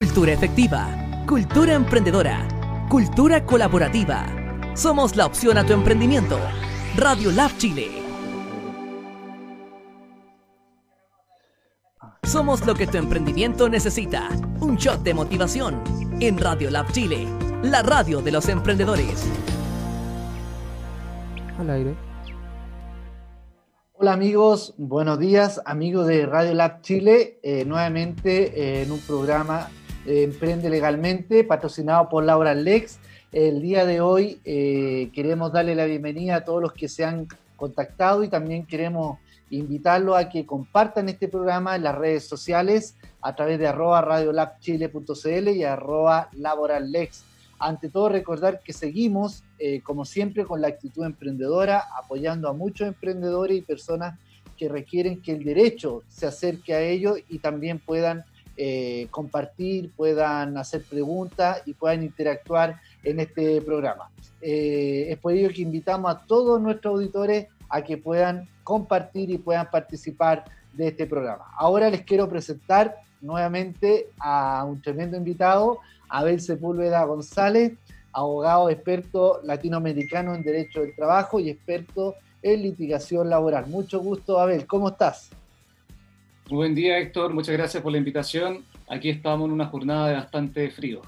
Cultura efectiva, cultura emprendedora, cultura colaborativa. Somos la opción a tu emprendimiento. Radio Lab Chile. Somos lo que tu emprendimiento necesita. Un shot de motivación en Radio Lab Chile, la radio de los emprendedores. Al aire. Hola amigos, buenos días amigos de Radio Lab Chile, eh, nuevamente eh, en un programa eh, Emprende Legalmente, patrocinado por Laura Lex. El día de hoy eh, queremos darle la bienvenida a todos los que se han contactado y también queremos invitarlos a que compartan este programa en las redes sociales a través de arroba radiolabchile.cl y arroba laborallex. Ante todo, recordar que seguimos, eh, como siempre, con la actitud emprendedora, apoyando a muchos emprendedores y personas que requieren que el derecho se acerque a ellos y también puedan eh, compartir, puedan hacer preguntas y puedan interactuar en este programa. Eh, es por ello que invitamos a todos nuestros auditores a que puedan compartir y puedan participar de este programa. Ahora les quiero presentar nuevamente a un tremendo invitado, Abel Sepúlveda González, abogado experto latinoamericano en Derecho del Trabajo y experto en litigación laboral. Mucho gusto, Abel. ¿Cómo estás? Muy buen día, Héctor. Muchas gracias por la invitación. Aquí estamos en una jornada de bastante frío.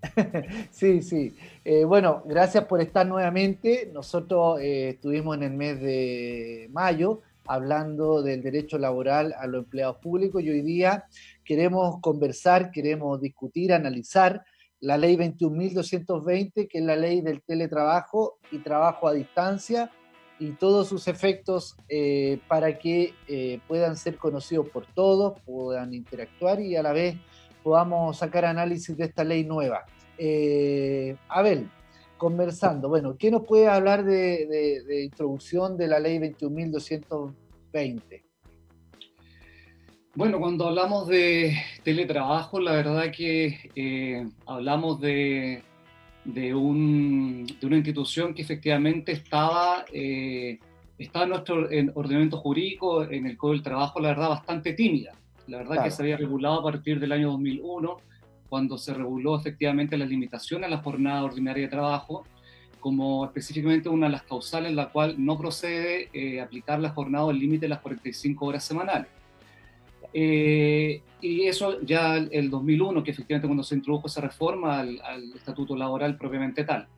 sí, sí. Eh, bueno, gracias por estar nuevamente. Nosotros eh, estuvimos en el mes de mayo hablando del derecho laboral a los empleados públicos y hoy día queremos conversar, queremos discutir, analizar la ley 21.220, que es la ley del teletrabajo y trabajo a distancia y todos sus efectos eh, para que eh, puedan ser conocidos por todos, puedan interactuar y a la vez podamos sacar análisis de esta ley nueva. Eh, Abel, conversando, bueno, ¿qué nos puede hablar de, de introducción de la ley 21.220? Bueno, cuando hablamos de teletrabajo, la verdad que eh, hablamos de, de, un, de, una institución que efectivamente estaba, eh, estaba en nuestro en ordenamiento jurídico, en el Código del Trabajo, la verdad, bastante tímida. La verdad claro. que se había regulado a partir del año 2001, cuando se reguló efectivamente las limitaciones a la jornada ordinaria de trabajo, como específicamente una de las causales en la cual no procede eh, aplicar la jornada o el límite de las 45 horas semanales. Eh, y eso ya el 2001, que efectivamente cuando se introdujo esa reforma al, al estatuto laboral propiamente tal.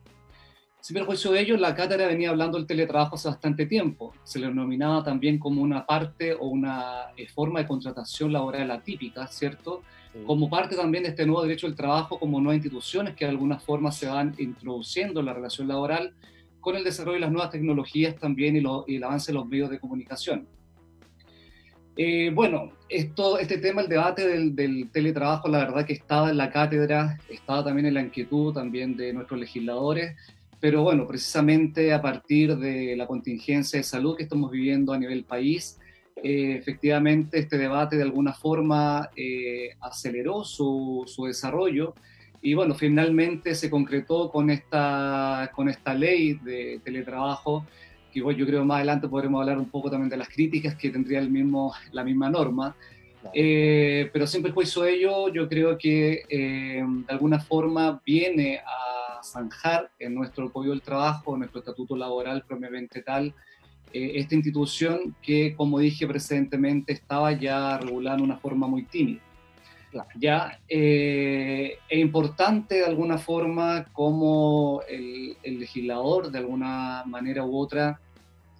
Sin perjuicio de ello, la cátedra venía hablando del teletrabajo hace bastante tiempo. Se le denominaba también como una parte o una eh, forma de contratación laboral atípica, ¿cierto? Sí. Como parte también de este nuevo derecho del trabajo, como nuevas instituciones que de alguna forma se van introduciendo en la relación laboral con el desarrollo de las nuevas tecnologías también y, lo, y el avance de los medios de comunicación. Eh, bueno, esto, este tema, el debate del, teletrabajo, la verdad que estaba en la cátedra, estaba también en la inquietud también de nuestros legisladores, pero bueno, precisamente a partir de la contingencia de salud que estamos viviendo a nivel país, eh, efectivamente este debate de alguna forma eh, aceleró su, su, desarrollo y bueno, finalmente se concretó con esta, con esta ley de teletrabajo que igual yo creo más adelante podremos hablar un poco también de las críticas que tendría el mismo, la misma norma. Claro. Eh, pero sin perjuicio de ello, yo creo que eh, de alguna forma viene a zanjar en nuestro Código del Trabajo, en nuestro estatuto laboral propiamente tal, eh, esta institución que, como dije precedentemente, estaba ya regulada de una forma muy tímida. Claro. Ya es importante de alguna forma como el, el, legislador de alguna manera u otra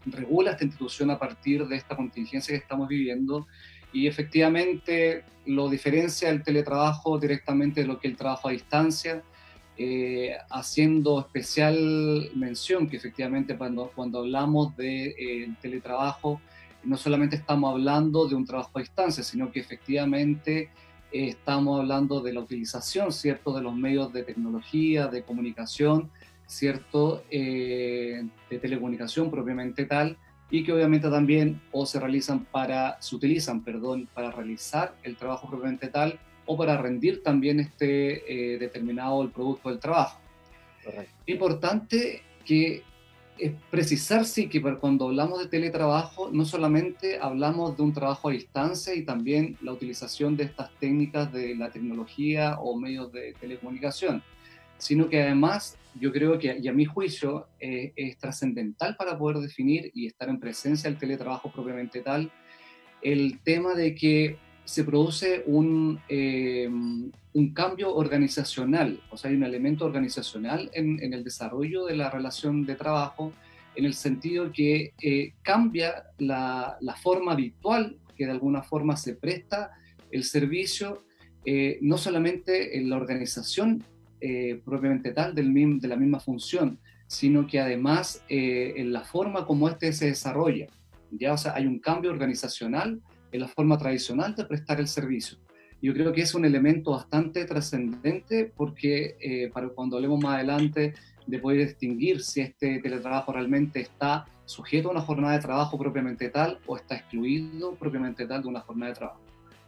regula esta institución a partir de esta contingencia que estamos viviendo y efectivamente lo diferencia el teletrabajo directamente de lo que el trabajo a distancia, eh, haciendo especial mención que efectivamente cuando, cuando hablamos de eh, teletrabajo no solamente estamos hablando de un trabajo a distancia, sino que efectivamente eh, estamos hablando de la utilización, ¿cierto?, de los medios de tecnología, de comunicación, ¿cierto?, eh, de telecomunicación propiamente tal, y que obviamente también o se realizan para, se utilizan, perdón, para realizar el trabajo propiamente tal o para rendir también este eh, determinado el producto del trabajo. Correcto. Importante que es precisar, sí, que cuando hablamos de teletrabajo, no solamente hablamos de un trabajo a distancia y también la utilización de estas técnicas de la tecnología o medios de telecomunicación, sino que además yo creo que, y a mi juicio, eh, es trascendental para poder definir y estar en presencia del teletrabajo propiamente tal, el tema de que se produce un, eh, un cambio organizacional, o sea, hay un elemento organizacional en, en el desarrollo de la relación de trabajo, en el sentido que eh, cambia la, la, forma habitual que de alguna forma se presta el servicio, eh, no solamente en la organización propiamente tal del, de la misma función, sino que además en la forma como éste se desarrolla. Ya, o sea, hay un cambio organizacional en la forma tradicional de prestar el servicio. Yo creo que es un elemento bastante trascendente porque eh, para cuando hablemos más adelante de poder distinguir si este teletrabajo realmente está sujeto a una jornada de trabajo propiamente tal o está excluido propiamente tal de una jornada de trabajo.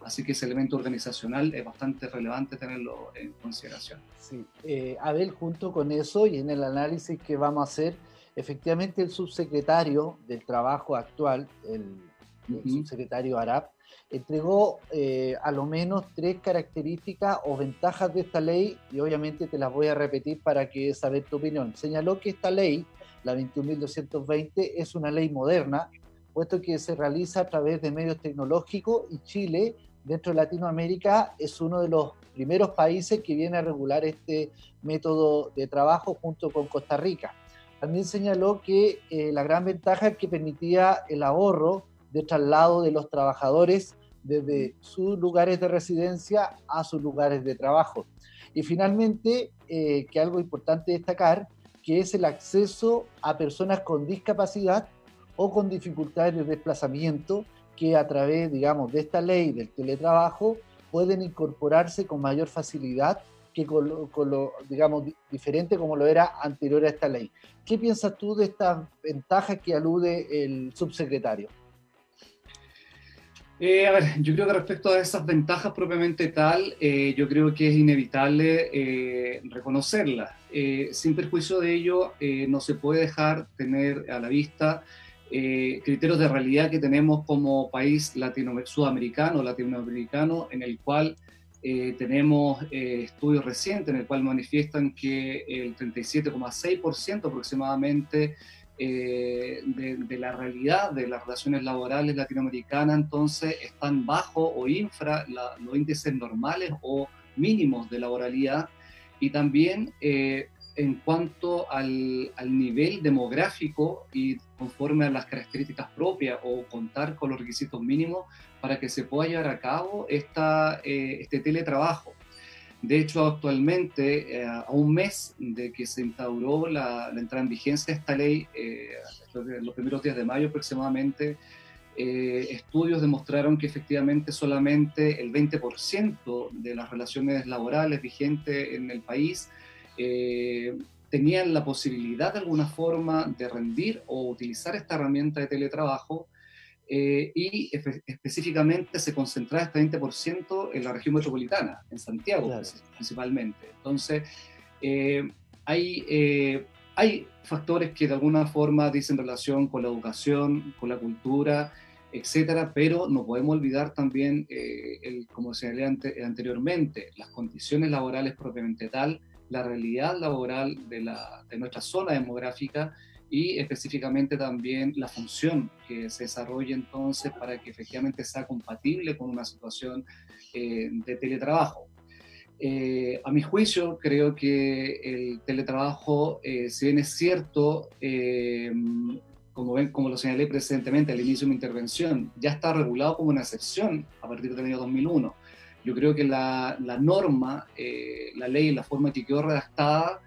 Así que ese elemento organizacional es bastante relevante tenerlo en consideración. Sí, eh, Abel, junto con eso y en el análisis que vamos a hacer, efectivamente el subsecretario del trabajo actual, el el subsecretario Arap, entregó eh, a lo menos tres características o ventajas de esta ley y obviamente te las voy a repetir para que saber tu opinión. Señaló que esta ley, la 21.220, es una ley moderna, puesto que se realiza a través de medios tecnológicos y Chile, dentro de Latinoamérica, es uno de los primeros países que viene a regular este método de trabajo junto con Costa Rica. También señaló que eh, la gran ventaja es que permitía el ahorro de traslado de los trabajadores desde sus lugares de residencia a sus lugares de trabajo. Y finalmente, eh, que algo importante destacar, que es el acceso a personas con discapacidad o con dificultades de desplazamiento que a través, digamos, de esta ley del teletrabajo pueden incorporarse con mayor facilidad que con lo, digamos, diferente como lo era anterior a esta ley. ¿Qué piensas tú de estas ventajas que alude el subsecretario? Eh, a ver, yo creo que respecto a esas ventajas propiamente tal, eh, yo creo que es inevitable eh, reconocerlas. sin perjuicio de ello, no se puede dejar tener a la vista criterios de realidad que tenemos como país latino sudamericano, latinoamericano, en el cual tenemos estudios recientes en el cual manifiestan que el 37,6% aproximadamente eh, de, la realidad de las relaciones laborales latinoamericanas, entonces están bajo o infra los índices normales o mínimos de laboralidad y también eh, en cuanto al, nivel demográfico y conforme a las características propias o contar con los requisitos mínimos para que se pueda llevar a cabo esta, eh, este teletrabajo. De hecho, actualmente, eh, a un mes de que se instauró la, entrada en vigencia de esta ley, eh, los primeros días de mayo aproximadamente, eh, estudios demostraron que efectivamente solamente el 20% de las relaciones laborales vigentes en el país tenían la posibilidad de alguna forma de rendir o utilizar esta herramienta de teletrabajo eh, y específicamente se concentra este 20% en la región metropolitana, en Santiago principalmente. Entonces, eh, hay, eh, hay factores que de alguna forma dicen relación con la educación, con la cultura, etcétera, pero no podemos olvidar también, el, como señalé anteriormente, las condiciones laborales propiamente tal, la realidad laboral de, la, de nuestra zona demográfica, y específicamente también la función que se desarrolle entonces para que efectivamente sea compatible con una situación eh, de teletrabajo. Eh, a mi juicio, creo que el teletrabajo, eh, si bien es cierto, como, ven, como lo señalé precedentemente al inicio de mi intervención, ya está regulado como una excepción a partir del año 2001. Yo creo que la, la norma, la ley, la forma que quedó redactada,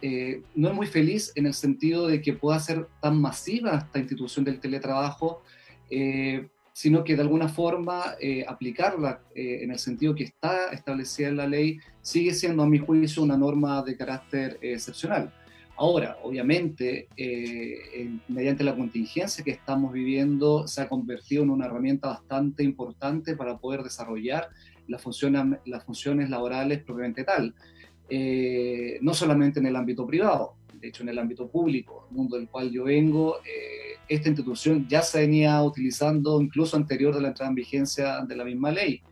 eh, no es muy feliz en el sentido de que pueda ser tan masiva esta institución del teletrabajo, eh, sino que de alguna forma eh, aplicarla en el sentido que está establecida en la ley sigue siendo, a mi juicio, una norma de carácter excepcional. Ahora, obviamente, mediante la contingencia que estamos viviendo, se ha convertido en una herramienta bastante importante para poder desarrollar las funciones, las funciones laborales propiamente tal. Eh, no solamente en el ámbito privado. de hecho en el ámbito público, el mundo del cual yo vengo, eh, esta institución ya se venía utilizando incluso anterior de la entrada en vigencia de la misma ley.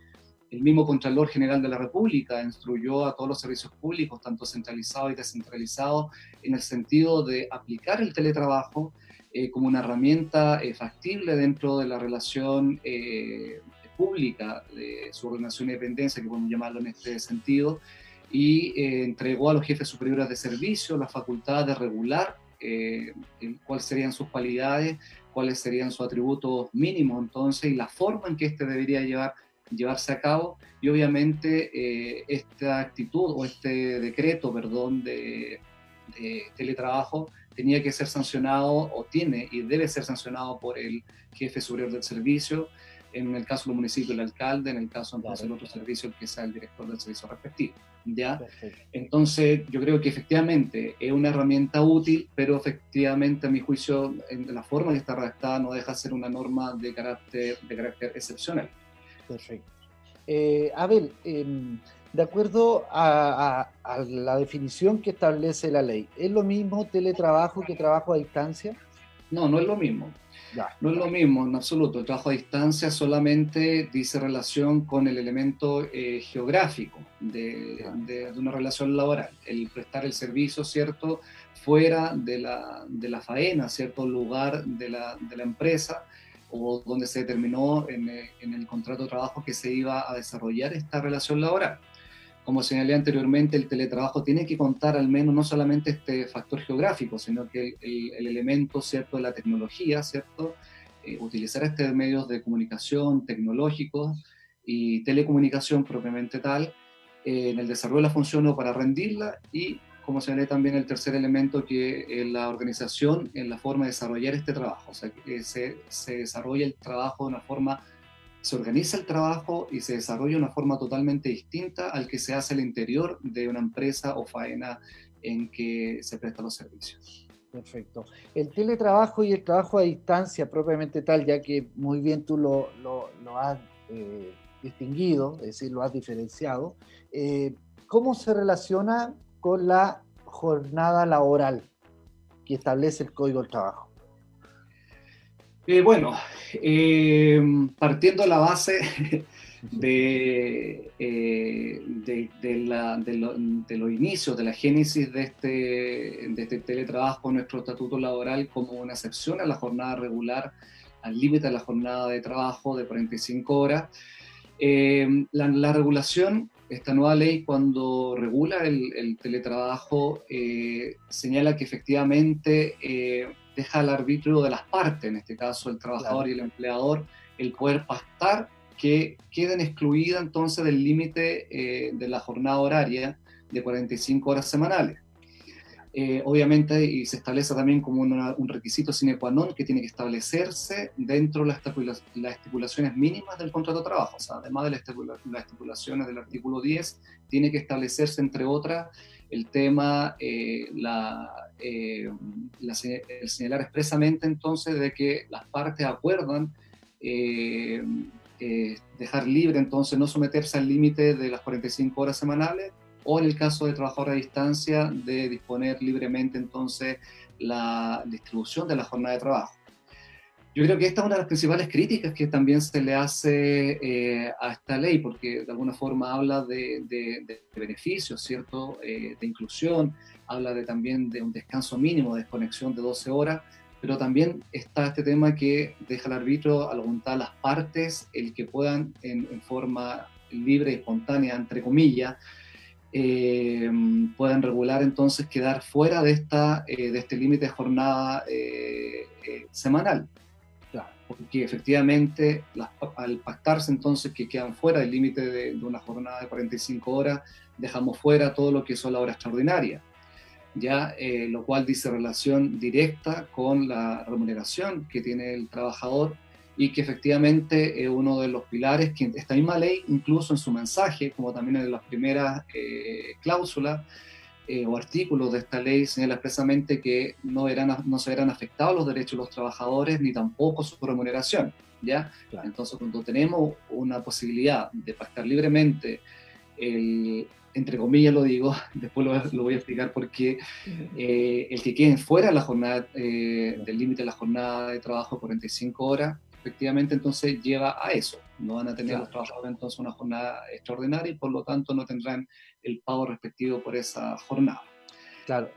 El mismo Contralor General de la República instruyó a todos los servicios públicos, tanto centralizados y descentralizados, en el sentido de aplicar el teletrabajo eh, como una herramienta factible dentro de la relación pública de subordinación y dependencia, que podemos llamarlo en este sentido, y entregó a los jefes superiores de servicio la facultad de regular cuáles serían sus cualidades, cuáles serían sus atributos mínimos, entonces, y la forma en que éste debería llevar llevarse a cabo. Y obviamente eh, esta actitud o este decreto, perdón, de, teletrabajo tenía que ser sancionado o tiene y debe ser sancionado por el jefe superior del servicio, en el caso del municipio el alcalde, en el caso del otro servicio el que sea el director del servicio respectivo. ¿ya? Entonces yo creo que efectivamente es una herramienta útil, pero efectivamente a mi juicio en la forma que está redactada no deja de ser una norma de carácter, de carácter excepcional. Perfecto. Eh, Abel, em, de acuerdo a, la definición que establece la ley, ¿es lo mismo teletrabajo que trabajo a distancia? No, no es lo mismo. No es lo mismo en absoluto. El trabajo a distancia solamente dice relación con el elemento eh, geográfico de, una relación laboral. El prestar el servicio, ¿cierto? Fuera de la, de la faena, ¿cierto? Lugar de la, de la empresa o donde se determinó en, eh, en, el contrato de trabajo que se iba a desarrollar esta relación laboral. Como señalé anteriormente, el teletrabajo tiene que contar al menos no solamente este factor geográfico, sino que el, el, elemento cierto de la tecnología, cierto, eh, utilizar estos medios de comunicación tecnológicos y telecomunicación propiamente tal eh, en el desarrollo de la función o para rendirla y como señalé también el tercer elemento, que es la organización en la forma de desarrollar este trabajo. O sea, que se, se desarrolla el trabajo de una forma, se organiza el trabajo y se desarrolla de una forma totalmente distinta al que se hace al interior de una empresa o faena en que se prestan los servicios. Perfecto. El teletrabajo y el trabajo a distancia propiamente tal, ya que muy bien tú lo, has eh, distinguido, es decir, lo has diferenciado, eh, ¿cómo se relaciona con la jornada laboral que establece el Código del Trabajo? Eh, bueno, eh, partiendo de la base de, eh, de, los inicios, de la génesis de este, de este teletrabajo, nuestro estatuto laboral como una excepción a la jornada regular, al límite de la jornada de trabajo de 45 horas, la, la regulación esta nueva ley cuando regula el, teletrabajo señala que efectivamente deja al arbitrio de las partes, en este caso el trabajador y el empleador, el poder pactar que queden excluidas entonces del límite eh, de la jornada horaria de 45 horas semanales. Eh, obviamente, y se establece también como un requisito sine qua non que tiene que establecerse dentro de las, estipulaciones mínimas del contrato de trabajo. O sea, además de las, estipulaciones del artículo 10, tiene que establecerse, entre otras, el tema, eh, eh, el señalar expresamente entonces de que las partes acuerdan dejar libre, entonces no someterse al límite de las 45 horas semanales o en el caso de trabajador a distancia, de disponer libremente entonces la distribución de la jornada de trabajo. Yo creo que esta es una de las principales críticas que también se le hace eh, a esta ley, porque de alguna forma habla de, beneficios, ¿cierto? Eh, de inclusión, habla de, también de un descanso mínimo, de desconexión de 12 horas, pero también está este tema que deja al arbitro a la voluntad de las partes el que puedan en, en forma libre y espontánea, entre comillas, eh, puedan regular entonces quedar fuera de, esta, eh, de este límite de jornada eh, semanal. Porque efectivamente al pactarse entonces que quedan fuera del límite de, una jornada de 45 horas, dejamos fuera todo lo que son la hora extraordinaria, ya lo cual dice relación directa con la remuneración que tiene el trabajador y que efectivamente es uno de los pilares que esta misma ley, incluso en su mensaje, como también en las primeras eh, cláusulas eh, o artículos de esta ley, señala expresamente que no, eran, no se verán afectados los derechos de los trabajadores ni tampoco su remuneración. ¿ya? Entonces, cuando tenemos una posibilidad de pactar libremente el, entre comillas lo digo, después lo, voy a explicar porque eh, el que quede fuera la jornada, eh, del límite de la jornada de trabajo 45 horas, efectivamente entonces lleva a eso. No van a tener los trabajadores entonces una jornada extraordinaria y por lo tanto no tendrán el pago respectivo por esa jornada. Claro.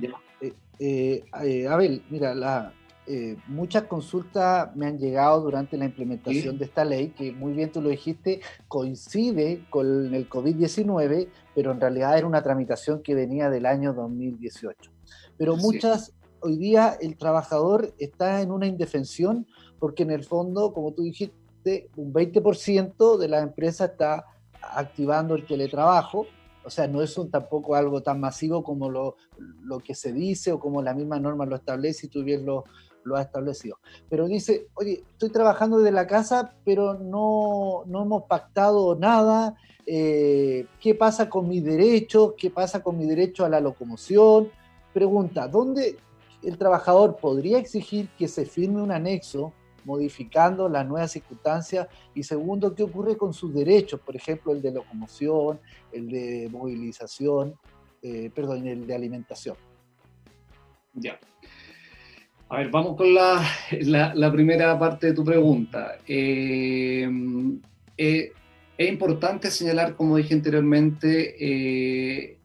Abel, mira, la, eh, muchas consultas me han llegado durante la implementación de esta ley, que muy bien tú lo dijiste, coincide con el COVID-19, pero en realidad era una tramitación que venía del año 2018. Pero muchas, hoy día el trabajador está en una indefensión porque en el fondo, como tú dijiste, un 20% de la empresa está activando el teletrabajo, o sea, no es un, tampoco algo tan masivo como lo, lo, que se dice o como la misma norma lo establece y tú bien lo, lo ha establecido. Pero dice, oye, estoy trabajando desde la casa, pero no, no hemos pactado nada. Eh, ¿Qué pasa con mis derechos? ¿Qué pasa con mi derecho a la locomoción? Pregunta, ¿dónde el trabajador podría exigir que se firme un anexo modificando las nuevas circunstancias? Y segundo, ¿qué ocurre con sus derechos? Por ejemplo, el de locomoción, el de movilización, eh, perdón, el de alimentación. Ya. A ver, vamos con la, la, primera parte de tu pregunta. Eh, eh, es importante señalar, como dije anteriormente, eh,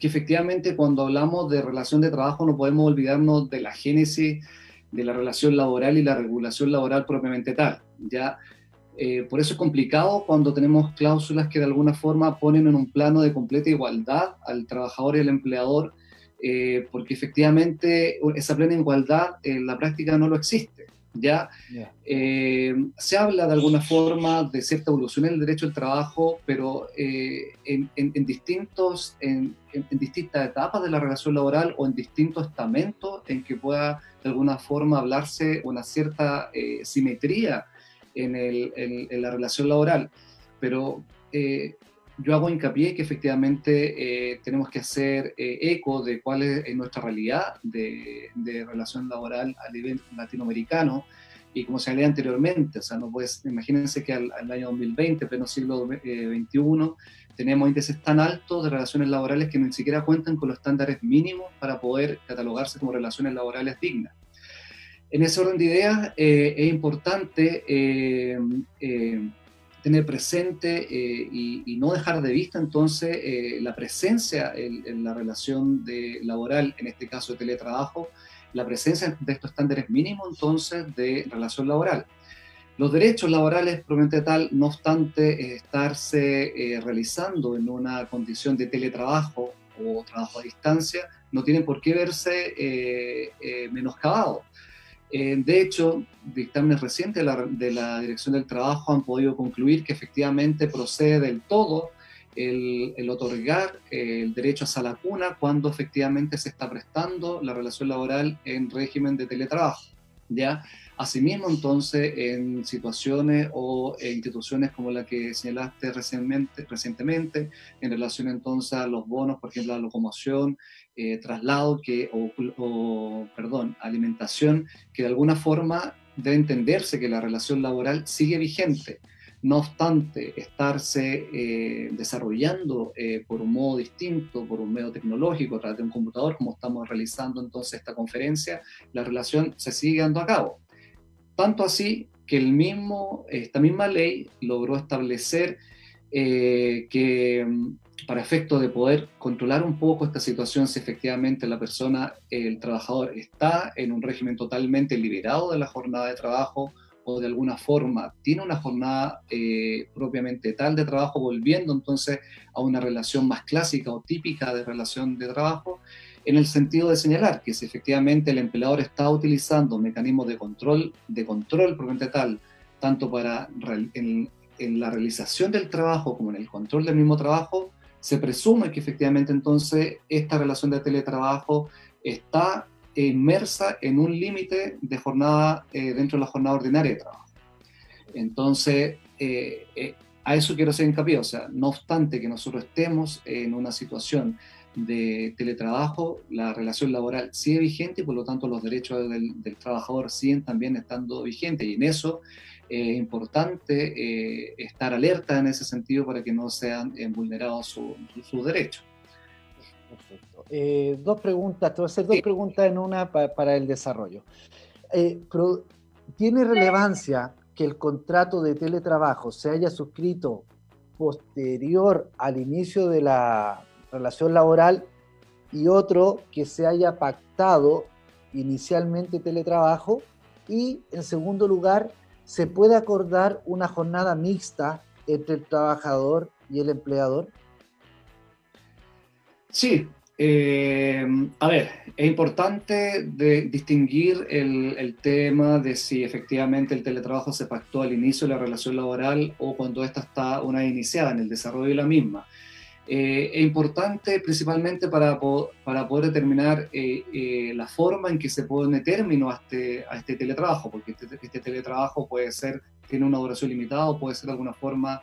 que efectivamente cuando hablamos de relación de trabajo no podemos olvidarnos de la génesis de la relación laboral y la regulación laboral propiamente tal. ¿ya? por eso es complicado cuando tenemos cláusulas que de alguna forma ponen en un plano de completa igualdad al trabajador y al empleador eh, porque efectivamente esa plena igualdad en la práctica no lo existe. ¿ya? Eh, se habla de alguna forma de cierta evolución en el derecho al trabajo, pero eh, en, distintos, en, distintas etapas de la relación laboral o en distintos estamentos en que pueda de alguna forma hablarse una cierta simetría en, el, en, la relación laboral. Pero yo hago hincapié que efectivamente eh, tenemos que hacer eh, eco de cuál es, nuestra realidad de, relación laboral a nivel latinoamericano y como se hablé anteriormente, o sea, no puedes, imagínense que al, año 2020, pleno siglo XXI, eh, tenemos índices tan altos de relaciones laborales que ni siquiera cuentan con los estándares mínimos para poder catalogarse como relaciones laborales dignas. En ese orden de ideas, es importante tener presente eh, y, no dejar de vista entonces eh, la presencia en, la relación de laboral, en este caso de teletrabajo, la presencia de estos estándares mínimos entonces de relación laboral. Los derechos laborales, probablemente tal, no obstante estarse eh, realizando en una condición de teletrabajo o trabajo a distancia, no tienen por qué verse menoscabados eh, de hecho, dictámenes recientes de la, Dirección del Trabajo han podido concluir que efectivamente procede del todo el, otorgar eh, el derecho a sala cuna cuando efectivamente se está prestando la relación laboral en régimen de teletrabajo. ¿Ya? Asimismo, entonces, en situaciones o instituciones como la que señalaste recientemente, recientemente, en relación entonces a los bonos, por ejemplo, la locomoción, eh, traslado que, o, perdón, alimentación, que de alguna forma debe entenderse que la relación laboral sigue vigente. No obstante, estarse eh, desarrollando eh, por un modo distinto, por un medio tecnológico, a través de un computador, como estamos realizando entonces esta conferencia, la relación se sigue dando a cabo. Tanto así que el mismo, esta misma ley logró establecer que para efecto de poder controlar un poco esta situación, si efectivamente la persona, el trabajador, está en un régimen totalmente liberado de la jornada de trabajo o de alguna forma tiene una jornada eh, propiamente tal de trabajo, volviendo entonces a una relación más clásica o típica de relación de trabajo, en el sentido de señalar que si efectivamente el empleador está utilizando mecanismos de control, de control propiamente tal, tanto para en la realización del trabajo como en el control del mismo trabajo, se presume que efectivamente entonces esta relación de teletrabajo está inmersa en un límite de jornada eh, dentro de la jornada ordinaria de trabajo. Entonces, eh, eh, a eso quiero hacer hincapié, o sea, no obstante que nosotros estemos en una situación de teletrabajo, la relación laboral sigue vigente y por lo tanto los derechos del, trabajador siguen también estando vigentes y en eso es importante eh, estar alerta en ese sentido para que no sean eh, vulnerados sus derechos. Perfecto. Eh, dos preguntas, te voy a hacer dos preguntas en una para el desarrollo. ¿Tiene relevancia que el contrato de teletrabajo se haya suscrito posterior al inicio de la relación laboral y otro que se haya pactado inicialmente teletrabajo y en segundo lugar se puede acordar una jornada mixta entre el trabajador y el empleador? Sí, eh, a ver, es importante distinguir el, tema de si efectivamente el teletrabajo se pactó al inicio de la relación laboral o cuando esta está una iniciada en el desarrollo de la misma. Eh, es importante principalmente para, para poder determinar eh, la forma en que se pone término a este, a este teletrabajo, porque este, este teletrabajo puede ser, tiene una duración limitada o puede ser de alguna forma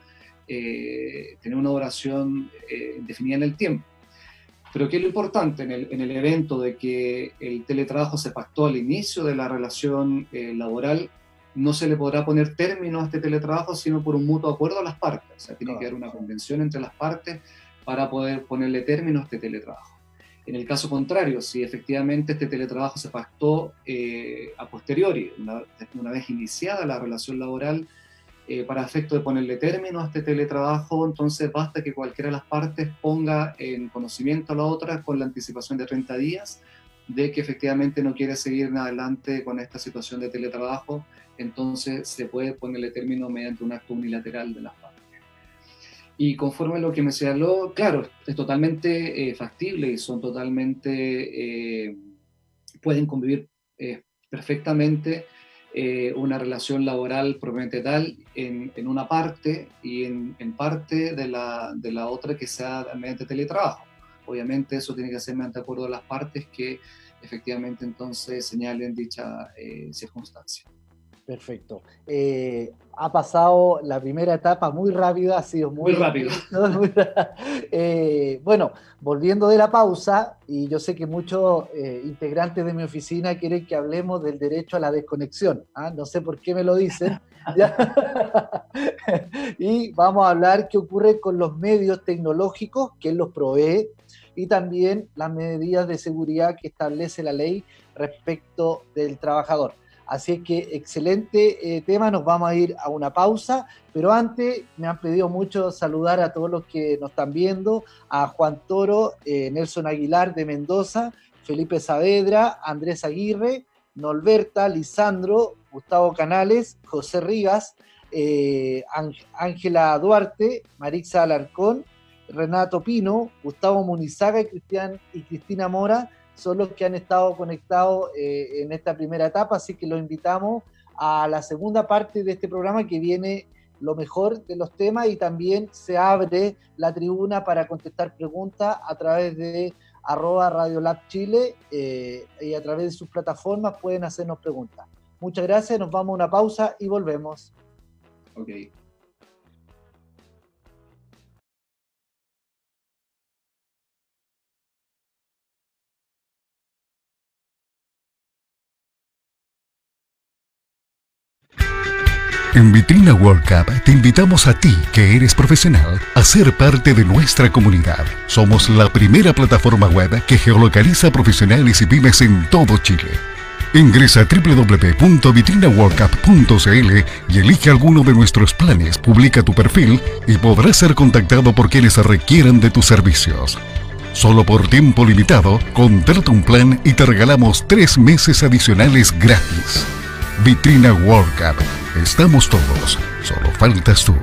tener una duración definida en el tiempo. Pero ¿qué es lo importante en el, en el, evento de que el teletrabajo se pactó al inicio de la relación eh, laboral? No se le podrá poner término a este teletrabajo sino por un mutuo acuerdo a las partes. O sea, tiene que haber una convención entre las partes para poder ponerle término a este teletrabajo. En el caso contrario, si efectivamente este teletrabajo se pactó eh, a posteriori, una, una vez iniciada la relación laboral, eh, para efecto de ponerle término a este teletrabajo, entonces basta que cualquiera de las partes ponga en conocimiento a la otra con la anticipación de 30 días de que efectivamente no quiere seguir adelante con esta situación de teletrabajo, entonces se puede ponerle término mediante un acto unilateral de las partes. Y conforme a lo que me señaló, claro, es totalmente eh, factible y son totalmente, eh, pueden convivir perfectamente eh, una relación laboral propiamente tal en, en una parte y en, en parte de la, de la, otra que sea mediante teletrabajo. Obviamente eso tiene que ser mediante acuerdo de las partes que efectivamente entonces señalen dicha eh, circunstancia. Perfecto. Eh, ha pasado la primera etapa muy rápida, ha sido muy, rápido. Eh, bueno, volviendo de la pausa, y yo sé que muchos eh, integrantes de mi oficina quieren que hablemos del derecho a la desconexión. ¿ah? No sé por qué me lo dicen. y vamos a hablar qué ocurre con los medios tecnológicos, quién los provee, y también las medidas de seguridad que establece la ley respecto del trabajador. Así que excelente eh, tema, nos vamos a ir a una pausa, pero antes me han pedido mucho saludar a todos los que nos están viendo, a Juan Toro, eh, Nelson Aguilar de Mendoza, Felipe Saavedra, Andrés Aguirre, Norberta, Lisandro, Gustavo Canales, José Rivas, eh, Ángela Duarte, Marixa Alarcón, Renato Pino, Gustavo Munizaga y, Cristian, y Cristina Mora son los que han estado conectados eh, en esta primera etapa, así que los invitamos a la segunda parte de este programa que viene lo mejor de los temas y también se abre la tribuna para contestar preguntas a través de arroba Radio Lab Chile eh, y a través de sus plataformas pueden hacernos preguntas. Muchas gracias, nos vamos a una pausa y volvemos. En Vitrina World Cup te invitamos a ti, que eres profesional, a ser parte de nuestra comunidad. Somos la primera plataforma web que geolocaliza profesionales y pymes en todo Chile. Ingresa a www.vitrinaworldcup.cl y elige alguno de nuestros planes, publica tu perfil y podrás ser contactado por quienes requieran de tus servicios. Solo por tiempo limitado, contrata un plan y te regalamos tres meses adicionales gratis. Vitrina World Cup Estamos todos, solo faltas tú.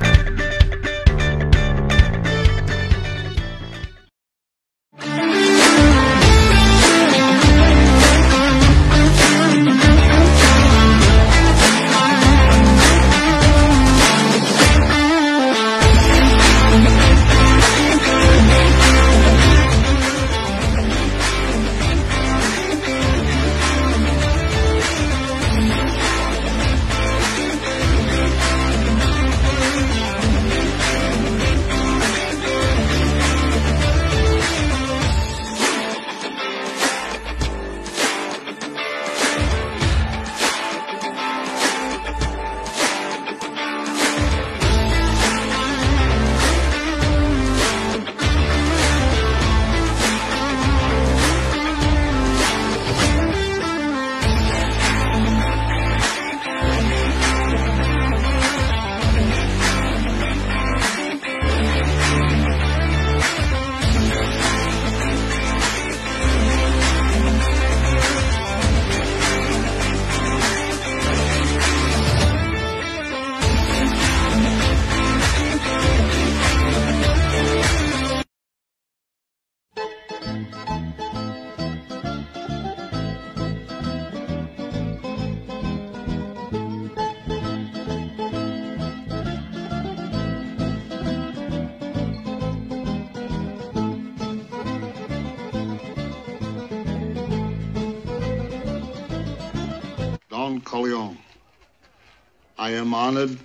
I am honored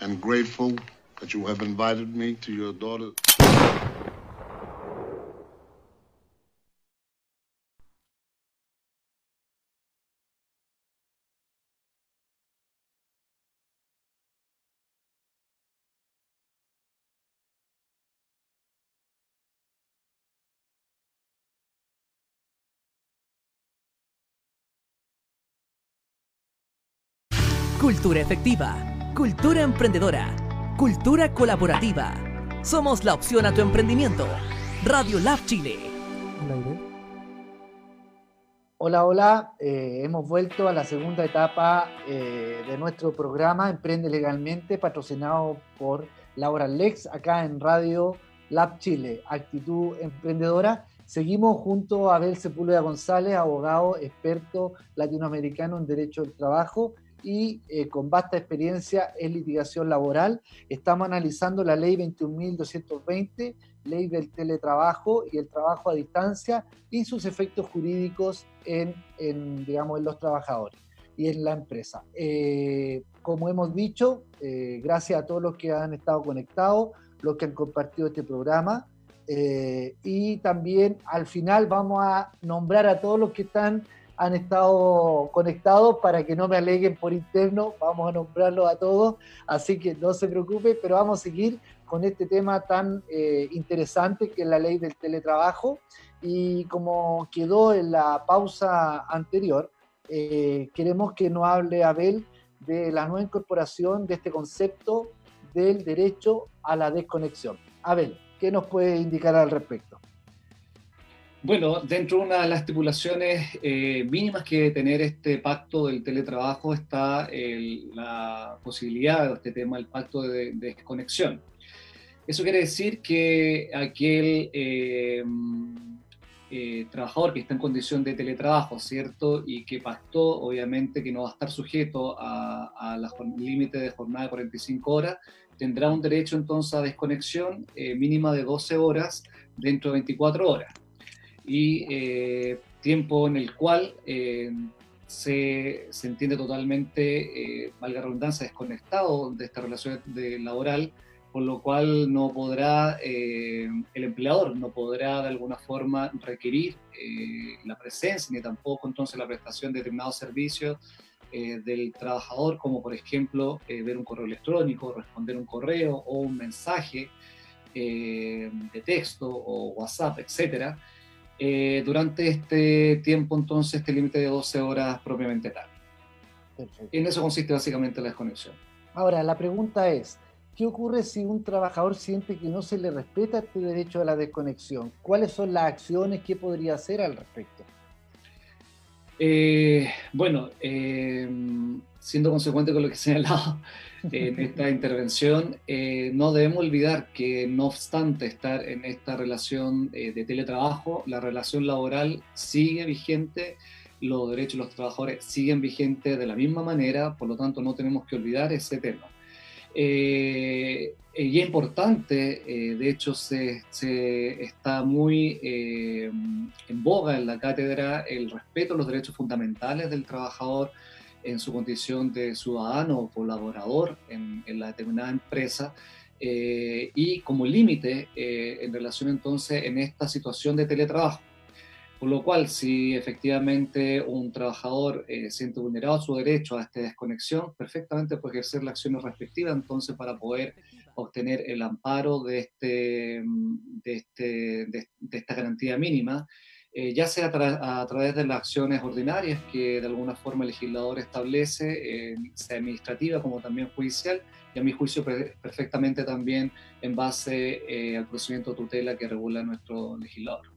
and grateful that you have invited me to your daughter. Cultura efectiva, cultura emprendedora, cultura colaborativa. Somos la opción a tu emprendimiento. Radio Lab Chile. Hola, hola. Eh, hemos vuelto a la segunda etapa eh, de nuestro programa Emprende Legalmente, patrocinado por Laura Lex, acá en Radio Lab Chile, Actitud Emprendedora. Seguimos junto a Abel Sepúlveda González, abogado experto latinoamericano en Derecho del Trabajo y eh, con vasta experiencia en litigación laboral. Estamos analizando la ley 21.220, ley del teletrabajo y el trabajo a distancia y sus efectos jurídicos en, digamos, en los trabajadores y en la empresa. Eh, como hemos dicho, eh, gracias a todos los que han estado conectados, los que han compartido este programa. y también al final vamos a nombrar a todos los que están han estado conectados para que no me aleguen por interno, vamos a nombrarlos a todos, así que no se preocupe, pero vamos a seguir con este tema tan eh, interesante que es la ley del teletrabajo y como quedó en la pausa anterior, eh, queremos que nos hable Abel de la nueva incorporación de este concepto del derecho a la desconexión. Abel, ¿qué nos puede indicar al respecto? Bueno, dentro de una de las estipulaciones eh, mínimas que debe tener este pacto del teletrabajo está la posibilidad de este tema, el pacto de, desconexión. Eso quiere decir que aquel eh, eh, trabajador que está en condición de teletrabajo, ¿cierto? Y que pactó, obviamente, que no va a estar sujeto a, al límite de jornada de 45 horas, tendrá un derecho entonces a desconexión mínima de 12 horas dentro de 24 horas y eh, tiempo en el cual eh, se, se, entiende totalmente, eh, valga redundancia, desconectado de esta relación de laboral, por lo cual no podrá, el empleador no podrá de alguna forma requerir la presencia ni tampoco entonces la prestación de determinados servicios del trabajador, como por ejemplo ver un correo electrónico, responder un correo o un mensaje de texto o WhatsApp, etcétera, eh, durante este tiempo, entonces, este límite de 12 horas propiamente tal. En eso consiste básicamente la desconexión. Ahora, la pregunta es, ¿qué ocurre si un trabajador siente que no se le respeta este derecho a la desconexión? ¿Cuáles son las acciones que podría hacer al respecto? Eh, bueno, eh, siendo consecuente con lo que he señalado en esta intervención, eh, no debemos olvidar que no obstante estar en esta relación de teletrabajo, la relación laboral sigue vigente, los derechos de los trabajadores siguen vigentes de la misma manera, por lo tanto no tenemos que olvidar ese tema. Eh, y es importante, eh, de hecho se, está muy eh, en boga en la cátedra el respeto a los derechos fundamentales del trabajador en su condición de ciudadano o colaborador en, en la determinada empresa y como límite en relación entonces en esta situación de teletrabajo. Por lo cual, si efectivamente un trabajador eh, siente vulnerado su derecho a esta desconexión, perfectamente puede ejercer la acción respectiva entonces para poder obtener el amparo de, este, de, este, de, esta garantía mínima, eh, ya sea a, través de las acciones ordinarias que de alguna forma el legislador establece, eh, sea administrativa como también judicial, y a mi juicio perfectamente también en base al procedimiento de tutela que regula nuestro legislador.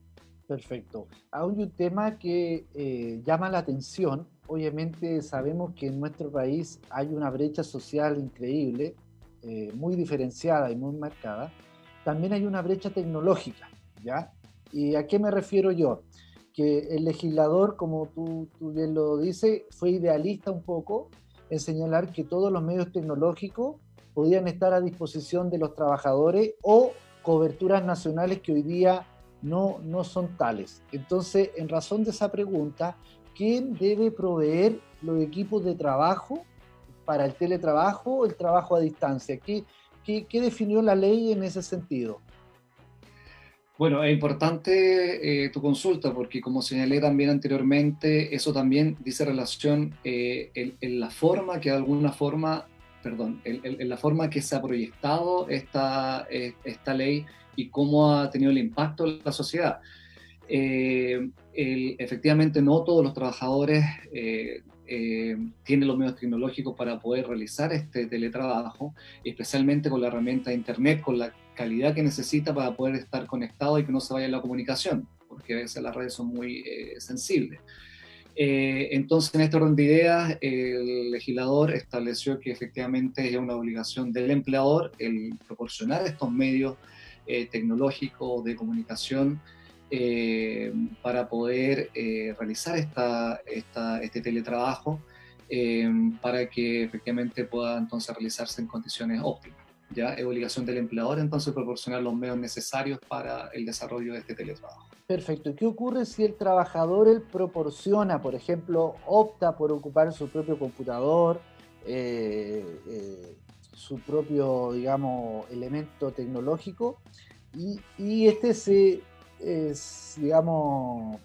Perfecto. Hay un tema que eh, llama la atención. Obviamente sabemos que en nuestro país hay una brecha social increíble, eh, muy diferenciada y muy marcada. También hay una brecha tecnológica, ¿ya? ¿Y a qué me refiero yo? Que el legislador, como tú, tú bien lo dices, fue idealista un poco en señalar que todos los medios tecnológicos podían estar a disposición de los trabajadores o coberturas nacionales que hoy día no, no son tales. Entonces, en razón de esa pregunta, quién debe proveer los equipos de trabajo para el teletrabajo o el trabajo a distancia. ¿Qué, qué, definió la ley en ese sentido? Bueno, es importante eh, tu consulta porque como señalé también anteriormente, eso también dice relación eh, en, la forma que de alguna forma, perdón, en, la forma que se ha proyectado esta, eh, esta ley y cómo ha tenido el impacto en la sociedad. efectivamente, no todos los trabajadores eh, tiene los medios tecnológicos para poder realizar este teletrabajo, especialmente con la herramienta de Internet, con la calidad que necesita para poder estar conectado y que no se vaya la comunicación, porque a veces las redes son muy eh, sensibles. Eh, entonces, en este orden de ideas, el legislador estableció que efectivamente es una obligación del empleador el proporcionar estos medios tecnológicos de comunicación eh, para poder eh, realizar esta, este teletrabajo eh, para que efectivamente pueda entonces realizarse en condiciones óptimas. ¿Ya? Es obligación del empleador entonces proporcionar los medios necesarios para el desarrollo de este teletrabajo. Perfecto. ¿Y qué ocurre si el trabajador él proporciona, por ejemplo, opta por ocupar su propio computador, su propio, digamos, elemento tecnológico y, y este se digamos,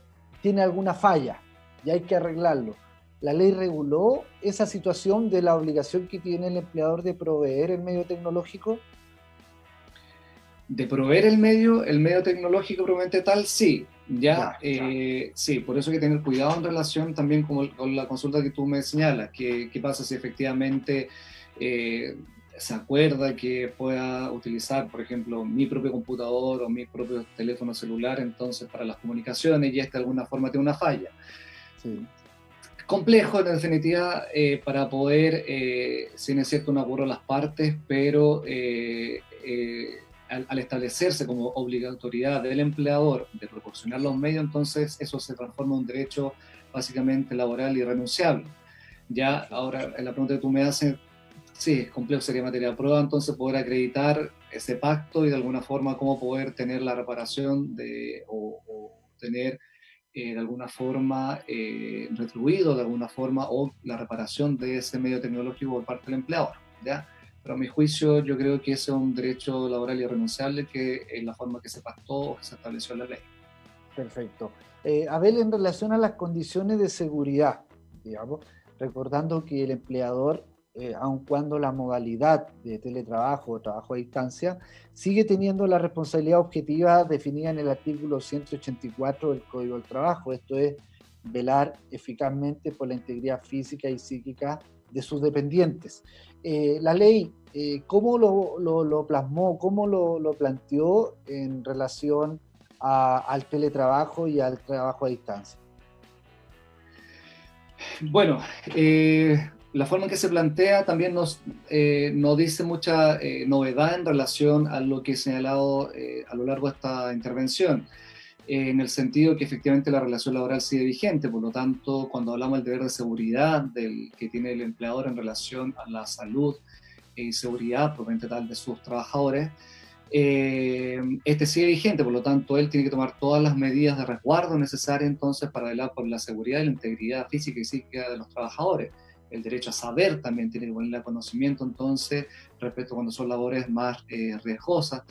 tiene alguna falla y hay que arreglarlo. La ley reguló esa situación de la obligación que tiene el empleador de proveer el medio tecnológico. De proveer el medio, el medio tecnológico probablemente tal, sí. Ya, eh, sí, por eso hay que tener cuidado en relación también con, con la consulta que tú me señalas, que qué pasa si efectivamente eh, se acuerda que pueda utilizar, por ejemplo, mi propio computador o mi propio teléfono celular, entonces para las comunicaciones y este de alguna forma tiene una falla. Complejo, en definitiva, eh, para poder, eh, si es cierto, un apuro a las partes, pero eh, al, establecerse como obligatoriedad del empleador de proporcionar los medios, entonces eso se transforma en un derecho básicamente laboral irrenunciable. Ya ahora, en la pregunta que tú me haces, Sí, es complejo, sería materia de prueba, entonces poder acreditar ese pacto y de alguna forma cómo poder tener la reparación de, o, tener eh, de alguna forma eh, retribuido de alguna forma o la reparación de ese medio tecnológico por parte del empleador. ¿ya? Pero a mi juicio yo creo que ese es un derecho laboral irrenunciable que es la forma que se pactó o que se estableció en la ley. Perfecto. Eh, Abel, en relación a las condiciones de seguridad, digamos, recordando que el empleador eh, aun cuando la modalidad de teletrabajo o trabajo a distancia sigue teniendo la responsabilidad objetiva definida en el artículo 184 del Código del Trabajo, esto es velar eficazmente por la integridad física y psíquica de sus dependientes. Eh, la ley, eh, ¿cómo lo, plasmó, cómo lo, planteó en relación al teletrabajo y al trabajo a distancia? Bueno, la forma en que se plantea también nos, eh, dice mucha eh, novedad en relación a lo que he señalado eh, a lo largo de esta intervención, en el sentido que efectivamente la relación laboral sigue vigente, por lo tanto, cuando hablamos del deber de seguridad del, que tiene el empleador en relación a la salud y seguridad propiamente tal de sus trabajadores, este sigue vigente, por lo tanto, él tiene que tomar todas las medidas de resguardo necesarias entonces para velar por la seguridad y la integridad física y psíquica de los trabajadores el derecho a saber también tiene que ponerle conocimiento entonces respecto cuando son labores más eh, riesgosas.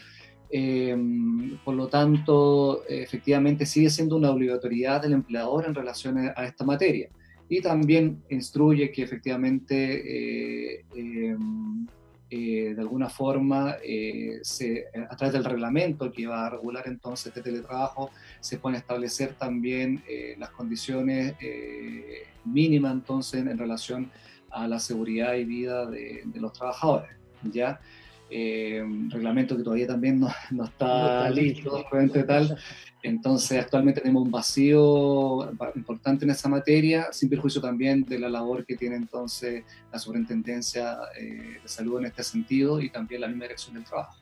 Em, por lo tanto, efectivamente sigue siendo una obligatoriedad del empleador en relación a esta materia. Y también instruye que efectivamente eh, em, eh, de alguna forma, se, a través del reglamento que va a regular entonces este teletrabajo, se pueden establecer también las condiciones mínima entonces en relación a la seguridad y vida de, los trabajadores. ¿ya? Eh, reglamento que todavía también no, no está listo, tal. Entonces, actualmente tenemos un vacío importante en esa materia, sin perjuicio también de la labor que tiene entonces la Superintendencia eh, de Salud en este sentido y también la misma Dirección del Trabajo.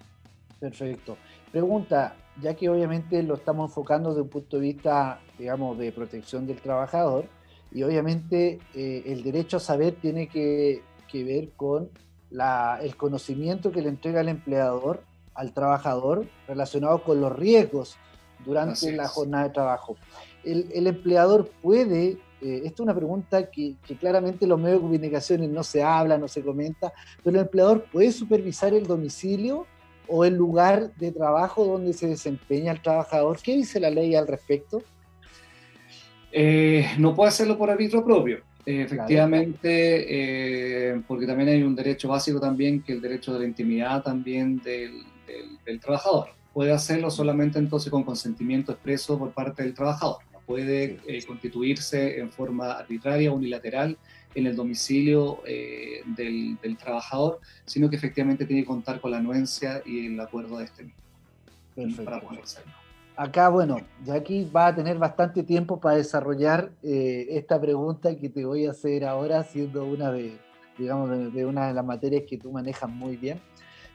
Perfecto. Pregunta, ya que obviamente lo estamos enfocando desde un punto de vista, digamos, de protección del trabajador, y obviamente eh, el derecho a saber tiene que, ver con el conocimiento que le entrega el empleador al trabajador relacionado con los riesgos durante la jornada de trabajo. El, empleador puede eh, esta es una pregunta que, claramente los medios de comunicaciones no se habla, no se comenta, pero el empleador puede supervisar el domicilio o el lugar de trabajo donde se desempeña el trabajador. ¿Qué dice la ley al respecto? Eh, no puede hacerlo por arbitro propio. Eh, efectivamente, porque también hay un derecho básico también, que el derecho de la intimidad también del, del trabajador. Puede hacerlo solamente entonces con consentimiento expreso por parte del trabajador puede eh, constituirse en forma arbitraria, unilateral, en el domicilio eh, del, trabajador, sino que efectivamente tiene que contar con la anuencia y el acuerdo de este mismo. Perfecto. Acá, bueno, aquí va a tener bastante tiempo para desarrollar eh, esta pregunta que te voy a hacer ahora, siendo una de, digamos, de una de las materias que tú manejas muy bien.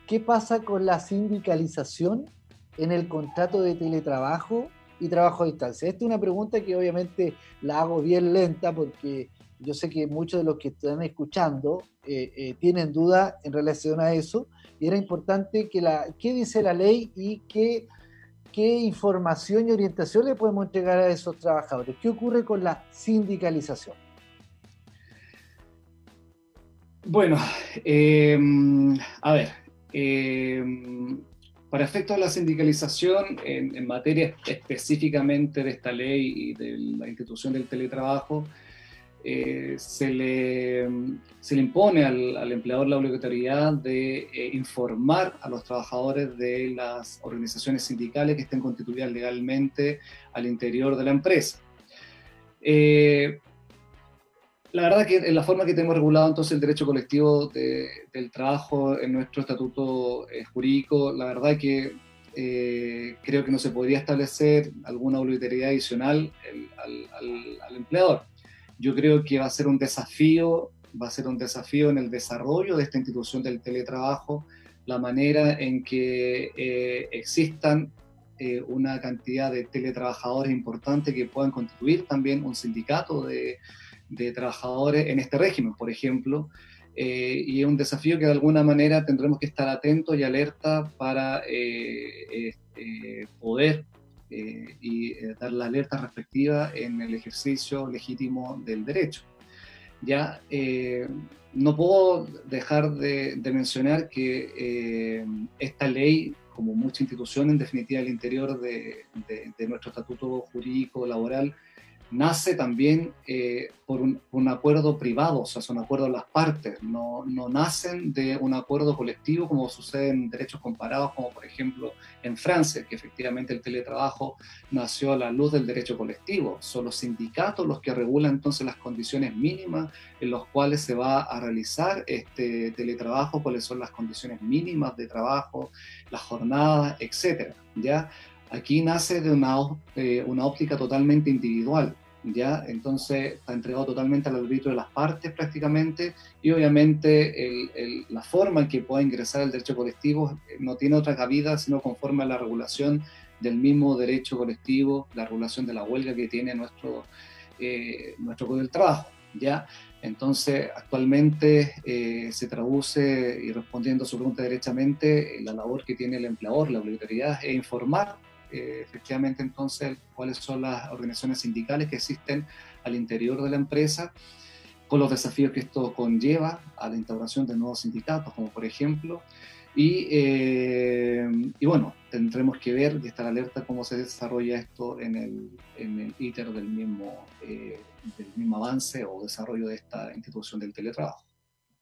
¿Qué pasa con la sindicalización en el contrato de teletrabajo y trabajo a distancia? Esta es una pregunta que obviamente la hago bien lenta porque yo sé que muchos de los que están escuchando eh, eh, tienen dudas en relación a eso y era importante que la, qué dice la ley y qué, qué información y orientación le podemos entregar a esos trabajadores. ¿Qué ocurre con la sindicalización? Bueno, eh, a ver, para efectos de la sindicalización, en, materia específicamente de esta ley y de la institución del teletrabajo, eh, se, le, se, le, impone al, empleador la obligatoriedad de eh, informar a los trabajadores de las organizaciones sindicales que estén constituidas legalmente al interior de la empresa. Eh, la verdad que en la forma que tenemos regulado entonces el derecho colectivo del trabajo en nuestro estatuto jurídico, la verdad que creo que no se podría establecer alguna obligatoriedad adicional al, empleador. Yo creo que va a ser un desafío, va a ser un desafío en el desarrollo de esta institución del teletrabajo, la manera en que eh, existan una cantidad de teletrabajadores importantes que puedan constituir también un sindicato de, de trabajadores en este régimen, por ejemplo, eh, y es un desafío que de alguna manera tendremos que estar atentos y alerta para eh, este, poder eh, y dar la alerta respectiva en el ejercicio legítimo del derecho. Ya no puedo dejar de, mencionar que esta ley, como mucha institución en definitiva al interior de, de nuestro estatuto jurídico laboral, nace también eh, por un, acuerdo privado, o sea, son acuerdos de las partes, no, no, nacen de un acuerdo colectivo como sucede en derechos comparados, como por ejemplo en Francia, que efectivamente el teletrabajo nació a la luz del derecho colectivo. Son los sindicatos los que regulan entonces las condiciones mínimas en las cuales se va a realizar este teletrabajo, cuáles son las condiciones mínimas de trabajo, las jornadas, etcétera, ¿ya? Aquí nace de una, eh, una óptica totalmente individual ¿ya? Entonces está entregado totalmente al arbitrio de las partes prácticamente y obviamente la forma en que pueda ingresar el derecho colectivo eh, no tiene otra cabida sino conforme a la regulación del mismo derecho colectivo, la regulación de la huelga que tiene nuestro, eh, nuestro Código del Trabajo, ¿ya? Entonces, actualmente eh, se traduce, y respondiendo a su pregunta derechamente, la labor que tiene el empleador, la obligatoriedad es informar eh, efectivamente entonces cuáles son las organizaciones sindicales que existen al interior de la empresa, con los desafíos que esto conlleva a la instauración de nuevos sindicatos, como por ejemplo, y, eh, y bueno, tendremos que ver y estar alerta cómo se desarrolla esto en el, en el ITER del mismo, eh, del mismo avance o desarrollo de esta institución del teletrabajo.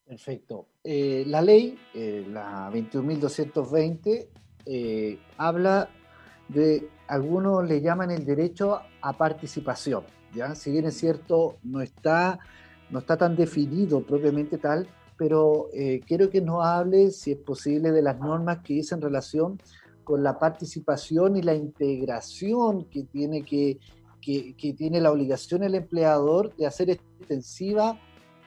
Perfecto. la ley, la 21.220, habla de algunos le llaman el derecho a participación. ¿ya? Si bien es cierto, no está, no está tan definido propiamente tal, pero eh, quiero que nos hable, si es posible, de las normas que dicen relación con la participación y la integración que tiene, que, que, tiene la obligación el empleador de hacer extensiva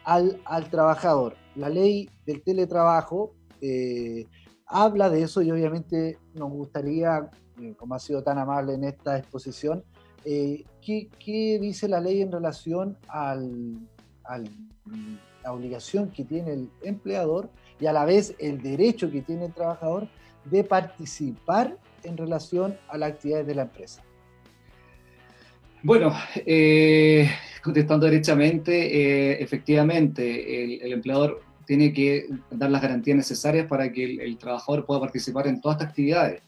al, al trabajador. La ley del teletrabajo eh, habla de eso y obviamente nos gustaría como ha sido tan amable en esta exposición, eh, ¿qué, dice la ley en relación a la obligación que tiene el empleador y a la vez el derecho que tiene el trabajador de participar en relación a las actividades de la empresa? Bueno, eh, contestando derechamente, eh, efectivamente, el, empleador tiene que dar las garantías necesarias para que el, trabajador pueda participar en todas estas actividades.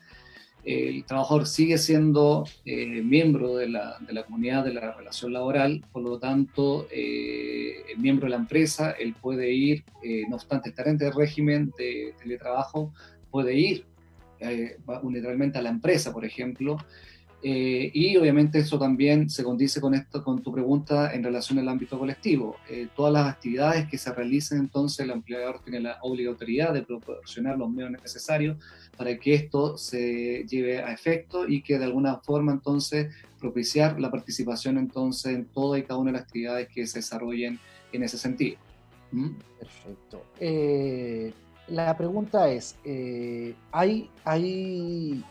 El trabajador sigue siendo eh, miembro de la, comunidad de la relación laboral, por lo tanto, eh, miembro de la empresa, él puede ir, no obstante estar en el régimen de teletrabajo, puede ir unilateralmente a la empresa, por ejemplo, eh, y obviamente eso también se condice con esto, con tu pregunta en relación al ámbito colectivo. Eh, todas las actividades que se realicen, entonces el empleador tiene la obligatoriedad de proporcionar los medios necesarios para que esto se lleve a efecto y que de alguna forma entonces propiciar la participación entonces en todas y cada una de las actividades que se desarrollen en ese sentido. ¿Mm? Perfecto. Eh, la pregunta es, ¿hay, ¿hay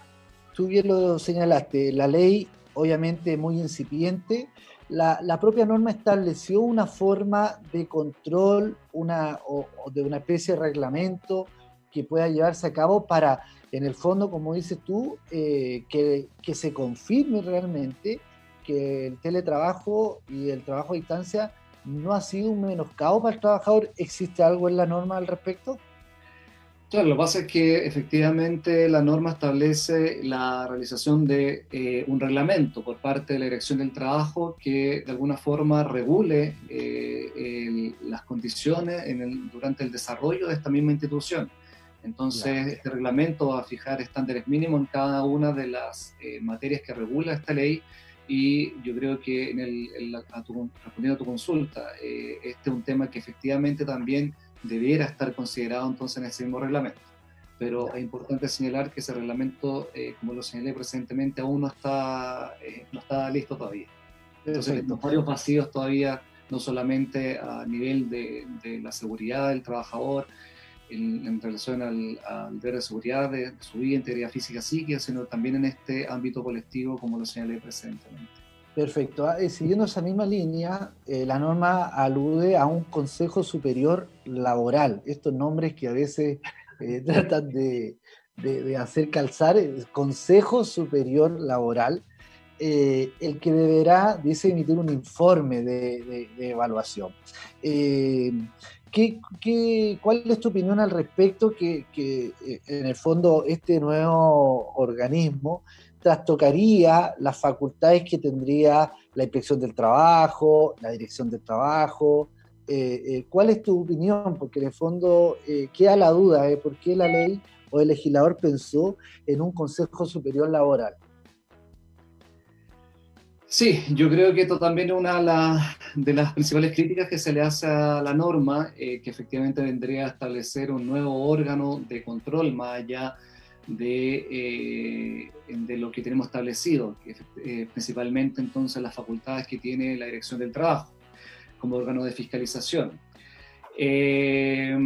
tú bien lo señalaste, la ley obviamente muy incipiente, la, propia norma estableció una forma de control una, o, de una especie de reglamento que pueda llevarse a cabo para, en el fondo, como dices tú, eh, que, que, se confirme realmente que el teletrabajo y el trabajo a distancia no ha sido un menoscabo para el trabajador. ¿Existe algo en la norma al respecto? Claro, lo que pasa es que efectivamente la norma establece la realización de eh, un reglamento por parte de la Dirección del Trabajo que de alguna forma regule eh, las condiciones durante el desarrollo de esta misma institución. Entonces, este reglamento va a fijar estándares mínimos en cada una de las eh, materias que regula esta ley y yo creo que en el, respondiendo a tu consulta, este es un tema que efectivamente también debiera estar considerado entonces en ese mismo reglamento. Pero es importante señalar que ese reglamento, eh, como lo señalé recientemente, aún no está, eh, no está listo todavía. Entonces, los varios vacíos todavía, no solamente a nivel de, de la seguridad del trabajador, en, en relación al, al, deber de seguridad de, su vida, integridad física, psíquica, sino también en este ámbito colectivo, como lo señalé recientemente. Perfecto. Ah, siguiendo esa misma línea, eh, la norma alude a un Consejo Superior Laboral. Estos nombres que a veces eh, tratan de, hacer calzar, Consejo Superior Laboral, eh, el que deberá, dice, emitir un informe de, evaluación. ¿qué, cuál es tu opinión al respecto que en el fondo este nuevo organismo trastocaría las facultades que tendría la inspección del trabajo, la dirección del trabajo. Eh, eh, ¿Cuál es tu opinión? Porque en el fondo eh, queda la duda de por qué la ley o el legislador pensó en un Consejo Superior Laboral. Sí, yo creo que esto también es una de, las principales críticas que se le hace a la norma, que efectivamente vendría a establecer un nuevo órgano de control más allá de, eh, de lo que tenemos establecido, eh, principalmente entonces las facultades que tiene la Dirección del Trabajo como órgano de fiscalización. Eh,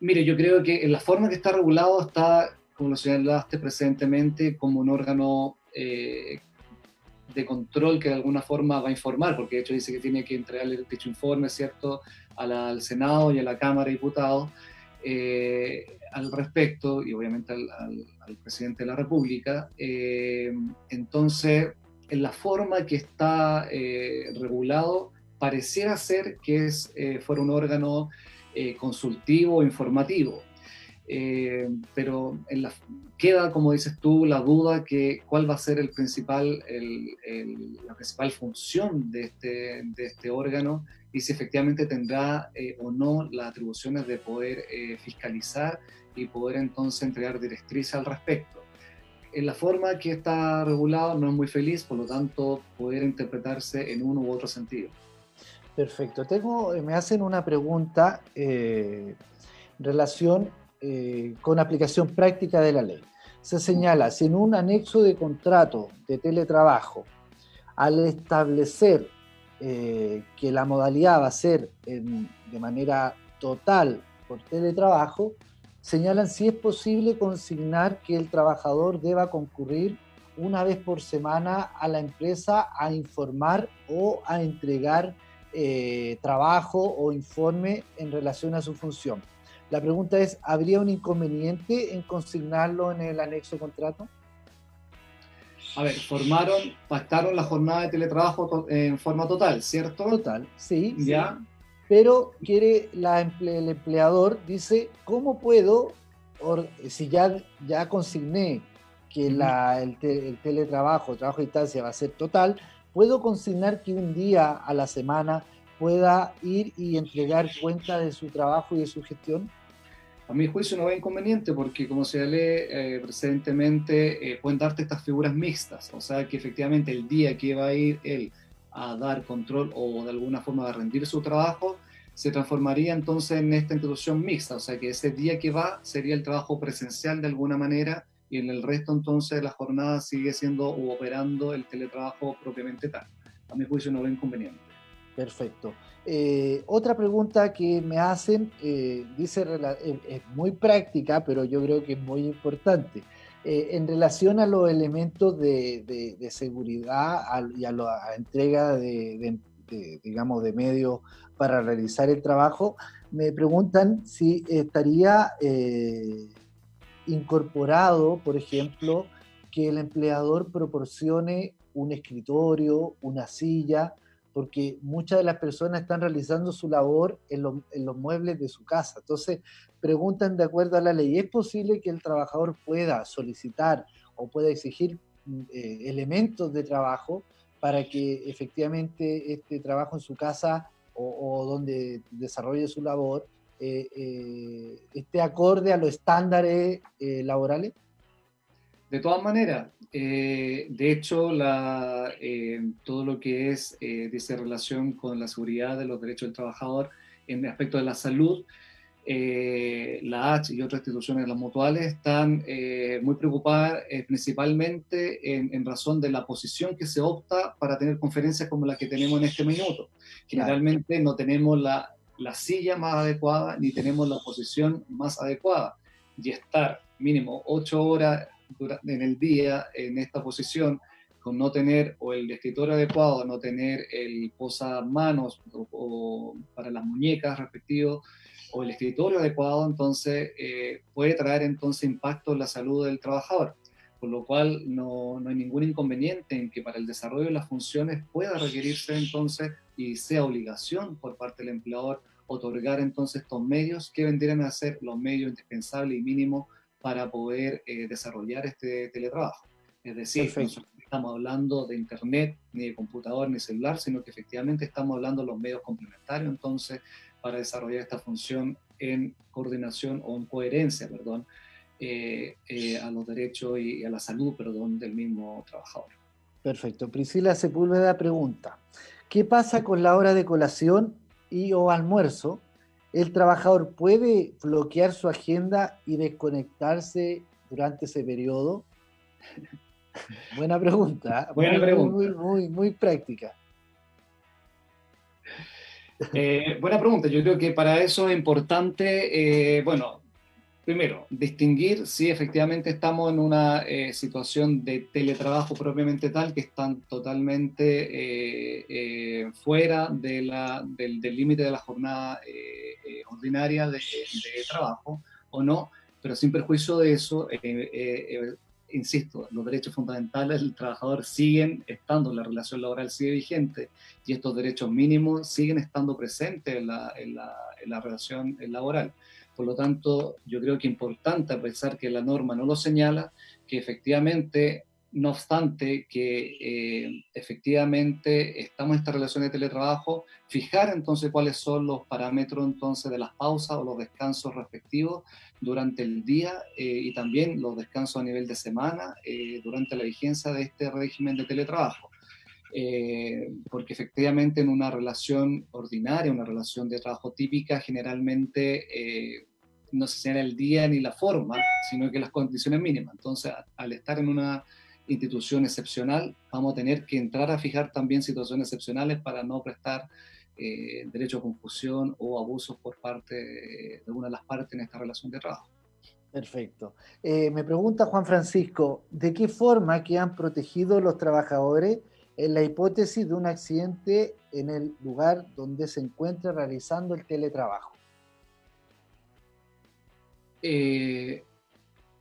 mire, yo creo que en la forma que está regulado está, como lo señalaste presentemente, como un órgano de control que de alguna forma va a informar, porque de hecho dice que tiene que entregarle dicho informe, ¿cierto?, al Senado y a la Cámara de Diputados eh, al respecto y obviamente al, presidente de la República. Eh, entonces, en la forma que está eh, regulado, pareciera ser que es, fuera un órgano consultivo o informativo. pero queda, como dices tú, la duda que cuál va a ser el principal, la principal función de este, de este órgano y si efectivamente tendrá eh, o no las atribuciones de poder eh, fiscalizar y poder entonces entregar directrices al respecto. En la forma que está regulado no es muy feliz, por lo tanto, poder interpretarse en uno u otro sentido. Perfecto. Tengo, eh, me hacen una pregunta en relación con aplicación práctica de la ley. Se señala, si en un anexo de contrato de teletrabajo, al establecer eh, que la modalidad va a ser de manera total por teletrabajo, señalan si es posible consignar que el trabajador deba concurrir una vez por semana a la empresa a informar o a entregar eh, trabajo o informe en relación a su función. La pregunta es, ¿habría un inconveniente en consignarlo en el anexo contrato? A ver, formaron, pactaron la jornada de teletrabajo en forma total, ¿cierto? Total, sí. Ya. Pero quiere la el empleador, dice, ¿cómo puedo, si ya, ya consigné que la, el, el, teletrabajo, trabajo a distancia va a ser total, puedo consignar que un día a la semana pueda ir y entregar cuenta de su trabajo y de su gestión? A mi juicio no ve inconveniente porque, como se lee eh, precedentemente, eh, pueden darte estas figuras mixtas, o sea que efectivamente el día que va a ir él a dar control o de alguna forma a rendir su trabajo, se transformaría entonces en esta institución mixta, o sea que ese día que va sería el trabajo presencial de alguna manera y en el resto entonces de la jornada sigue siendo o operando el teletrabajo propiamente tal. A mi juicio no ve inconveniente. Perfecto. Eh, otra pregunta que me hacen, eh, dice, eh, es muy práctica, pero yo creo que es muy importante. en relación a los elementos de, seguridad y a la entrega de, digamos, de medios para realizar el trabajo, me preguntan si estaría incorporado, por ejemplo, que el empleador proporcione un escritorio, una silla, porque muchas de las personas están realizando su labor en, los muebles de su casa. Entonces, preguntan de acuerdo a la ley, ¿es posible que el trabajador pueda solicitar o pueda exigir mm, eh, elementos de trabajo para que efectivamente este trabajo en su casa o, donde desarrolle su labor eh, eh, esté acorde a los estándares laborales? De todas maneras, eh, de hecho, eh, todo lo que es, eh, dice, relación con la seguridad de los derechos del trabajador en el aspecto de la salud, la H y otras instituciones, las mutuales, están muy preocupadas principalmente en, razón de la posición que se opta para tener conferencias como la que tenemos en este minuto. Generalmente no tenemos la, la silla más adecuada ni tenemos la posición más adecuada. Y estar mínimo ocho horas en el día en esta posición con no tener o el escritorio adecuado, no tener el posamanos o, para las muñecas respectivos o el escritorio adecuado, entonces eh, puede traer entonces impacto en la salud del trabajador. Por lo cual no, no, hay ningún inconveniente en que para el desarrollo de las funciones pueda requerirse entonces y sea obligación por parte del empleador otorgar entonces estos medios que vendrían a ser los medios indispensables y mínimos para poder eh, desarrollar este teletrabajo. Es decir, no estamos hablando de internet, ni de computador, ni celular, sino que efectivamente estamos hablando de los medios complementarios, entonces, para desarrollar esta función en coordinación o en coherencia, perdón, eh, eh, a los derechos y a la salud, perdón, del mismo trabajador. Perfecto. Priscila Sepúlveda pregunta, ¿qué pasa con la hora de colación y o almuerzo ¿El trabajador puede bloquear su agenda y desconectarse durante ese periodo? Buena pregunta. ¿eh? Buena muy, pregunta. Muy, muy, muy práctica. Eh, buena pregunta. Yo creo que para eso es importante, eh, bueno, primero, distinguir si efectivamente estamos en una eh, situación de teletrabajo propiamente tal, que están totalmente eh, eh, fuera del límite de la jornada ordinaria de, trabajo, o no, pero sin perjuicio de eso, insisto, los derechos fundamentales del trabajador siguen estando, la relación laboral sigue vigente y estos derechos mínimos siguen estando presentes en en la relación laboral. Por lo tanto, yo creo que es importante, a pesar que la norma no lo señala, que efectivamente, no obstante que eh, efectivamente estamos en esta relación de teletrabajo, fijar entonces cuáles son los parámetros entonces de las pausas o los descansos respectivos durante el día eh, y también los descansos a nivel de semana eh, durante la vigencia de este régimen de teletrabajo. porque efectivamente en una relación ordinaria, una relación de trabajo típica, generalmente no se señala el día ni la forma, sino que las condiciones mínimas. Entonces, al estar en una institución excepcional, vamos a tener que entrar a fijar también situaciones excepcionales para no prestar eh, derecho a confusión o abusos por parte de una de las partes en esta relación de trabajo. Perfecto. Eh, me pregunta Juan Francisco, ¿de qué forma quedan protegidos los trabajadores en la hipótesis de un accidente en el lugar donde se encuentra realizando el teletrabajo? Eh,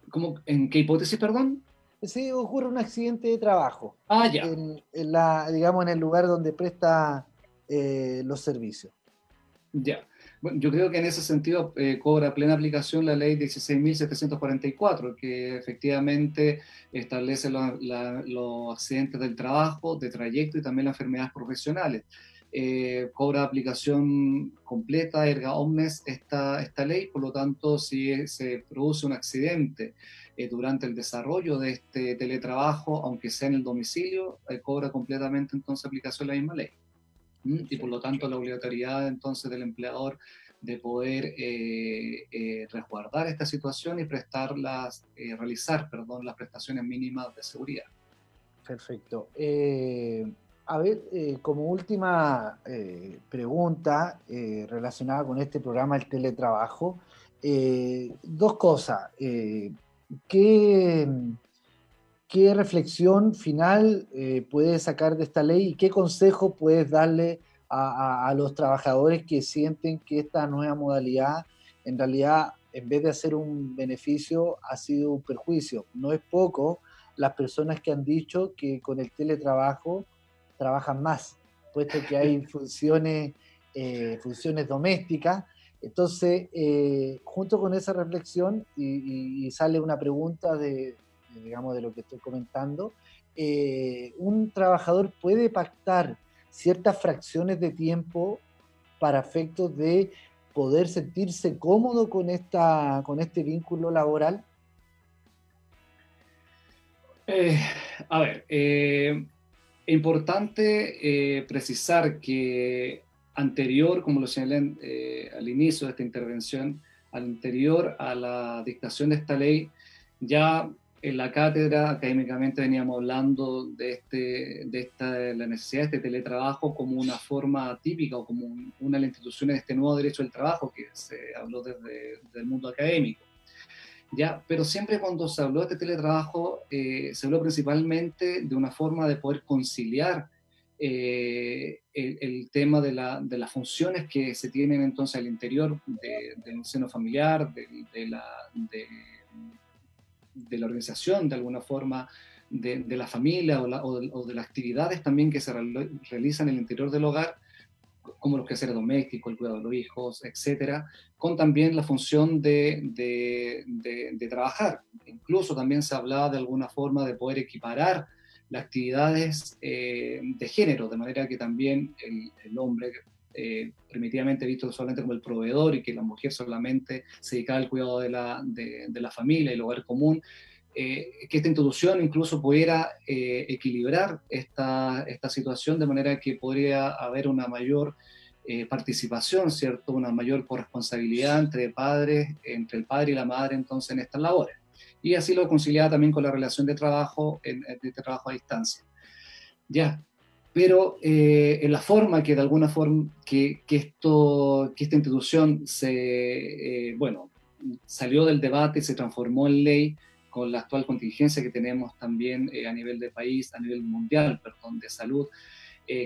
¿cómo, ¿En qué hipótesis, perdón? si ocurre un accidente de trabajo. Ah, ya. En, la, digamos, en el lugar donde presta eh, los servicios. Ya. Bueno, yo creo que en ese sentido eh, cobra plena aplicación la ley 16.744, que efectivamente establece los accidentes del trabajo, de trayecto y también las enfermedades profesionales. Eh, cobra aplicación completa, erga omnes, esta, esta ley, por lo tanto, si se produce un accidente eh, durante el desarrollo de este teletrabajo, aunque sea en el domicilio, cobra completamente entonces aplicación la misma ley y por lo tanto la obligatoriedad entonces del empleador de poder eh, eh, resguardar esta situación y prestarlas, eh, realizar, perdón, las prestaciones mínimas de seguridad. Perfecto. A ver, como última pregunta relacionada con este programa, el teletrabajo, dos cosas. ¿qué, ¿Qué reflexión final eh, puedes sacar de esta ley y qué consejo puedes darle a, los trabajadores que sienten que esta nueva modalidad en realidad en vez de hacer un beneficio ha sido un perjuicio? No es poco las personas que han dicho que con el teletrabajo trabajan más, puesto que hay funciones, eh, funciones domésticas. Entonces, eh, junto con esa reflexión y sale una pregunta de, digamos, de lo que estoy comentando, eh, un trabajador puede pactar ciertas fracciones de tiempo para efectos de poder sentirse cómodo con, esta, con este vínculo laboral? Eh, a ver, eh, es importante precisar que anterior, como lo señalé al inicio de esta intervención, anterior a la dictación de esta ley, ya en la cátedra académicamente veníamos hablando de, este, de esta, la necesidad de este teletrabajo como una forma típica o como una de las instituciones de este nuevo derecho del trabajo que se habló desde, el mundo académico. ¿Ya? Pero siempre cuando se habló de teletrabajo, eh, se habló principalmente de una forma de poder conciliar eh, el, tema de, la, las funciones que se tienen entonces al interior del seno familiar, de, la... La organización, de alguna forma, de, la familia o, de, las actividades también que se realizan en el interior del hogar, como los quehaceres domésticos, el cuidado de los hijos, etcétera, con también la función de, de, trabajar. Incluso también se hablaba de alguna forma de poder equiparar las actividades eh, de género, de manera que también el, hombre eh, primitivamente visto solamente como el proveedor y que la mujer solamente se dedicaba al cuidado de la, de, la familia y el hogar común, eh, que esta institución incluso pudiera eh, equilibrar esta, esta situación de manera que podría haber una mayor participación, ¿cierto? Una mayor corresponsabilidad entre padres, entre el padre y la madre entonces en estas labores. Y así lo conciliaba también con la relación de trabajo, en, de trabajo a distancia. Ya, pero eh, en la forma que de alguna forma que, que esto, que esta institución se, eh, bueno, salió del debate y se transformó en ley con la actual contingencia que tenemos también eh, a nivel de país, a nivel mundial, perdón, de salud.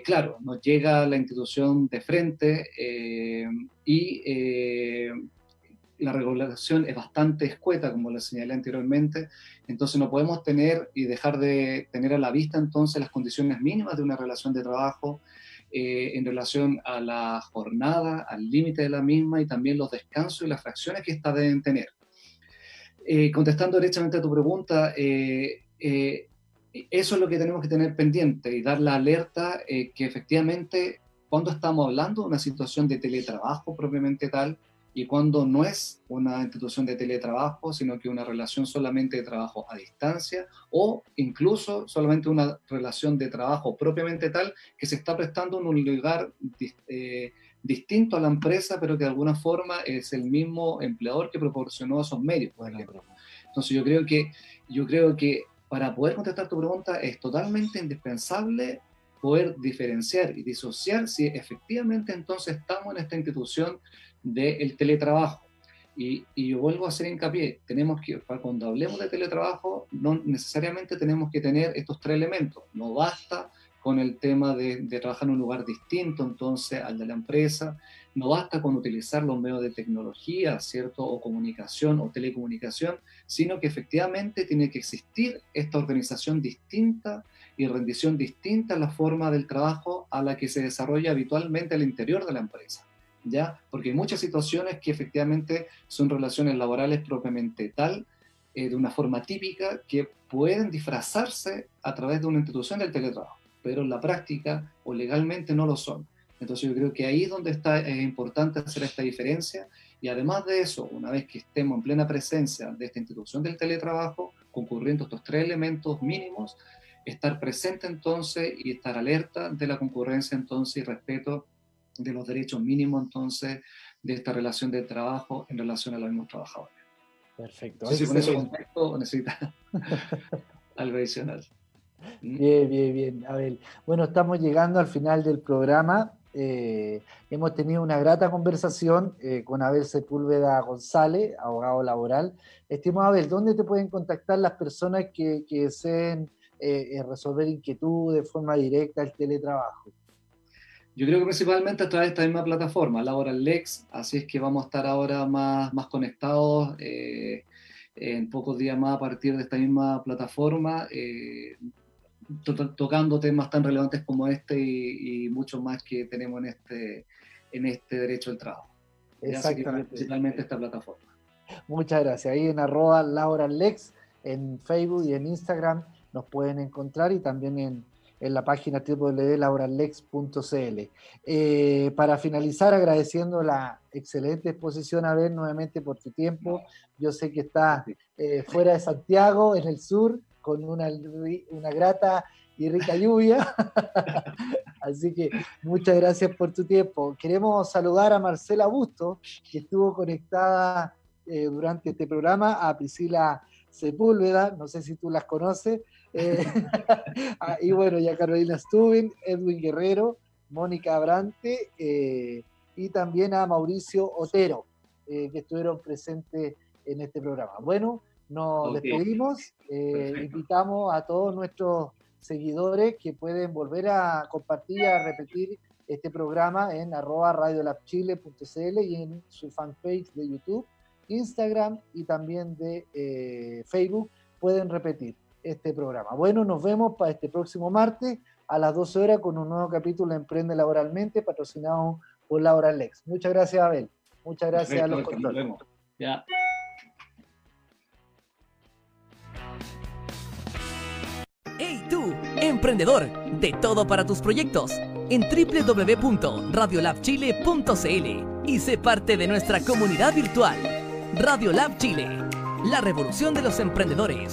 claro, nos llega la institución de frente y la regulación es bastante escueta, como lo señalé anteriormente, entonces no podemos tener y dejar de tener a la vista entonces las condiciones mínimas de una relación de trabajo eh, en relación a la jornada, al límite de la misma y también los descansos y las fracciones que ésta deben tener. Eh, contestando directamente a tu pregunta, eh, eso es lo que tenemos que tener pendiente y dar la alerta que efectivamente cuando estamos hablando de una situación de teletrabajo propiamente tal, y cuando no es una institución de teletrabajo, sino que una relación solamente de trabajo a distancia o incluso solamente una relación de trabajo propiamente tal que se está prestando en un lugar eh, distinto a la empresa, pero que de alguna forma es el mismo empleador que proporcionó esos medios. Entonces yo creo que yo creo que para poder contestar tu pregunta es totalmente indispensable poder diferenciar y disociar si efectivamente entonces estamos en esta institución del teletrabajo. Y, yo vuelvo a hacer hincapié, tenemos que, cuando hablemos de teletrabajo, no necesariamente tenemos que tener estos tres elementos. No basta con el tema de, trabajar en un lugar distinto entonces al de la empresa. No basta con utilizar los medios de tecnología, ¿cierto? O comunicación o telecomunicación, sino que efectivamente tiene que existir esta organización distinta y rendición distinta a la forma del trabajo a la que se desarrolla habitualmente al interior de la empresa. ¿Ya? Porque hay muchas situaciones que efectivamente son relaciones laborales propiamente tal, eh, de una forma típica, que pueden disfrazarse a través de una institución del teletrabajo pero en la práctica o legalmente no lo son. Entonces yo creo que ahí es donde está, es importante hacer esta diferencia y además de eso, una vez que estemos en plena presencia de esta institución del teletrabajo, concurriendo estos tres elementos mínimos, estar presente entonces y estar alerta de la concurrencia entonces y respeto de los derechos mínimos entonces de esta relación de trabajo en relación a los mismos trabajadores. Perfecto. Sí, con ese contexto necesita algo adicional. Bien, bien, bien. Abel. Bueno, estamos llegando al final del programa. Eh, hemos tenido una grata conversación eh, con Abel Sepúlveda González, abogado laboral. Estimado Abel, ¿dónde te pueden contactar las personas que, deseen eh, resolver inquietudes de forma directa el teletrabajo? Yo creo que principalmente a través de esta misma plataforma, Laboral Lex, así es que vamos a estar ahora más, más conectados en pocos días más a partir de esta misma plataforma tocando temas tan relevantes como este y, mucho más que tenemos en este, en este derecho al trabajo. Exactamente. Principalmente esta plataforma. Muchas gracias. Ahí en arroba Laura Lex, en Facebook y en Instagram nos pueden encontrar y también en, en la página www.lauralex.cl. Eh, para finalizar, agradeciendo la excelente exposición, a ver nuevamente por tu tiempo. Yo sé que está eh, fuera de Santiago, en el sur, con una, una grata y rica lluvia. Así que muchas gracias por tu tiempo. Queremos saludar a Marcela Busto, que estuvo conectada eh, durante este programa, a Priscila Sepúlveda, no sé si tú las conoces, eh, y bueno, ya Carolina Stubin, Edwin Guerrero, Mónica Abrante eh, y también a Mauricio Otero, que estuvieron presentes en este programa. Bueno, nos despedimos, eh, invitamos a todos nuestros seguidores que pueden volver a compartir y a repetir este programa en arroba radiolabchile.cl y en su fanpage de YouTube, Instagram y también de eh, Facebook pueden repetir este programa. Bueno, nos vemos para este próximo martes a las 12 horas con un nuevo capítulo de Emprende Laboralmente patrocinado por Laura Lex. Muchas gracias, Abel. Muchas gracias a los controles. Ya. Emprendedor! De todo para tus proyectos en www.radiolabchile.cl y sé parte de nuestra comunidad virtual. Radio Lab Chile, la revolución de los emprendedores.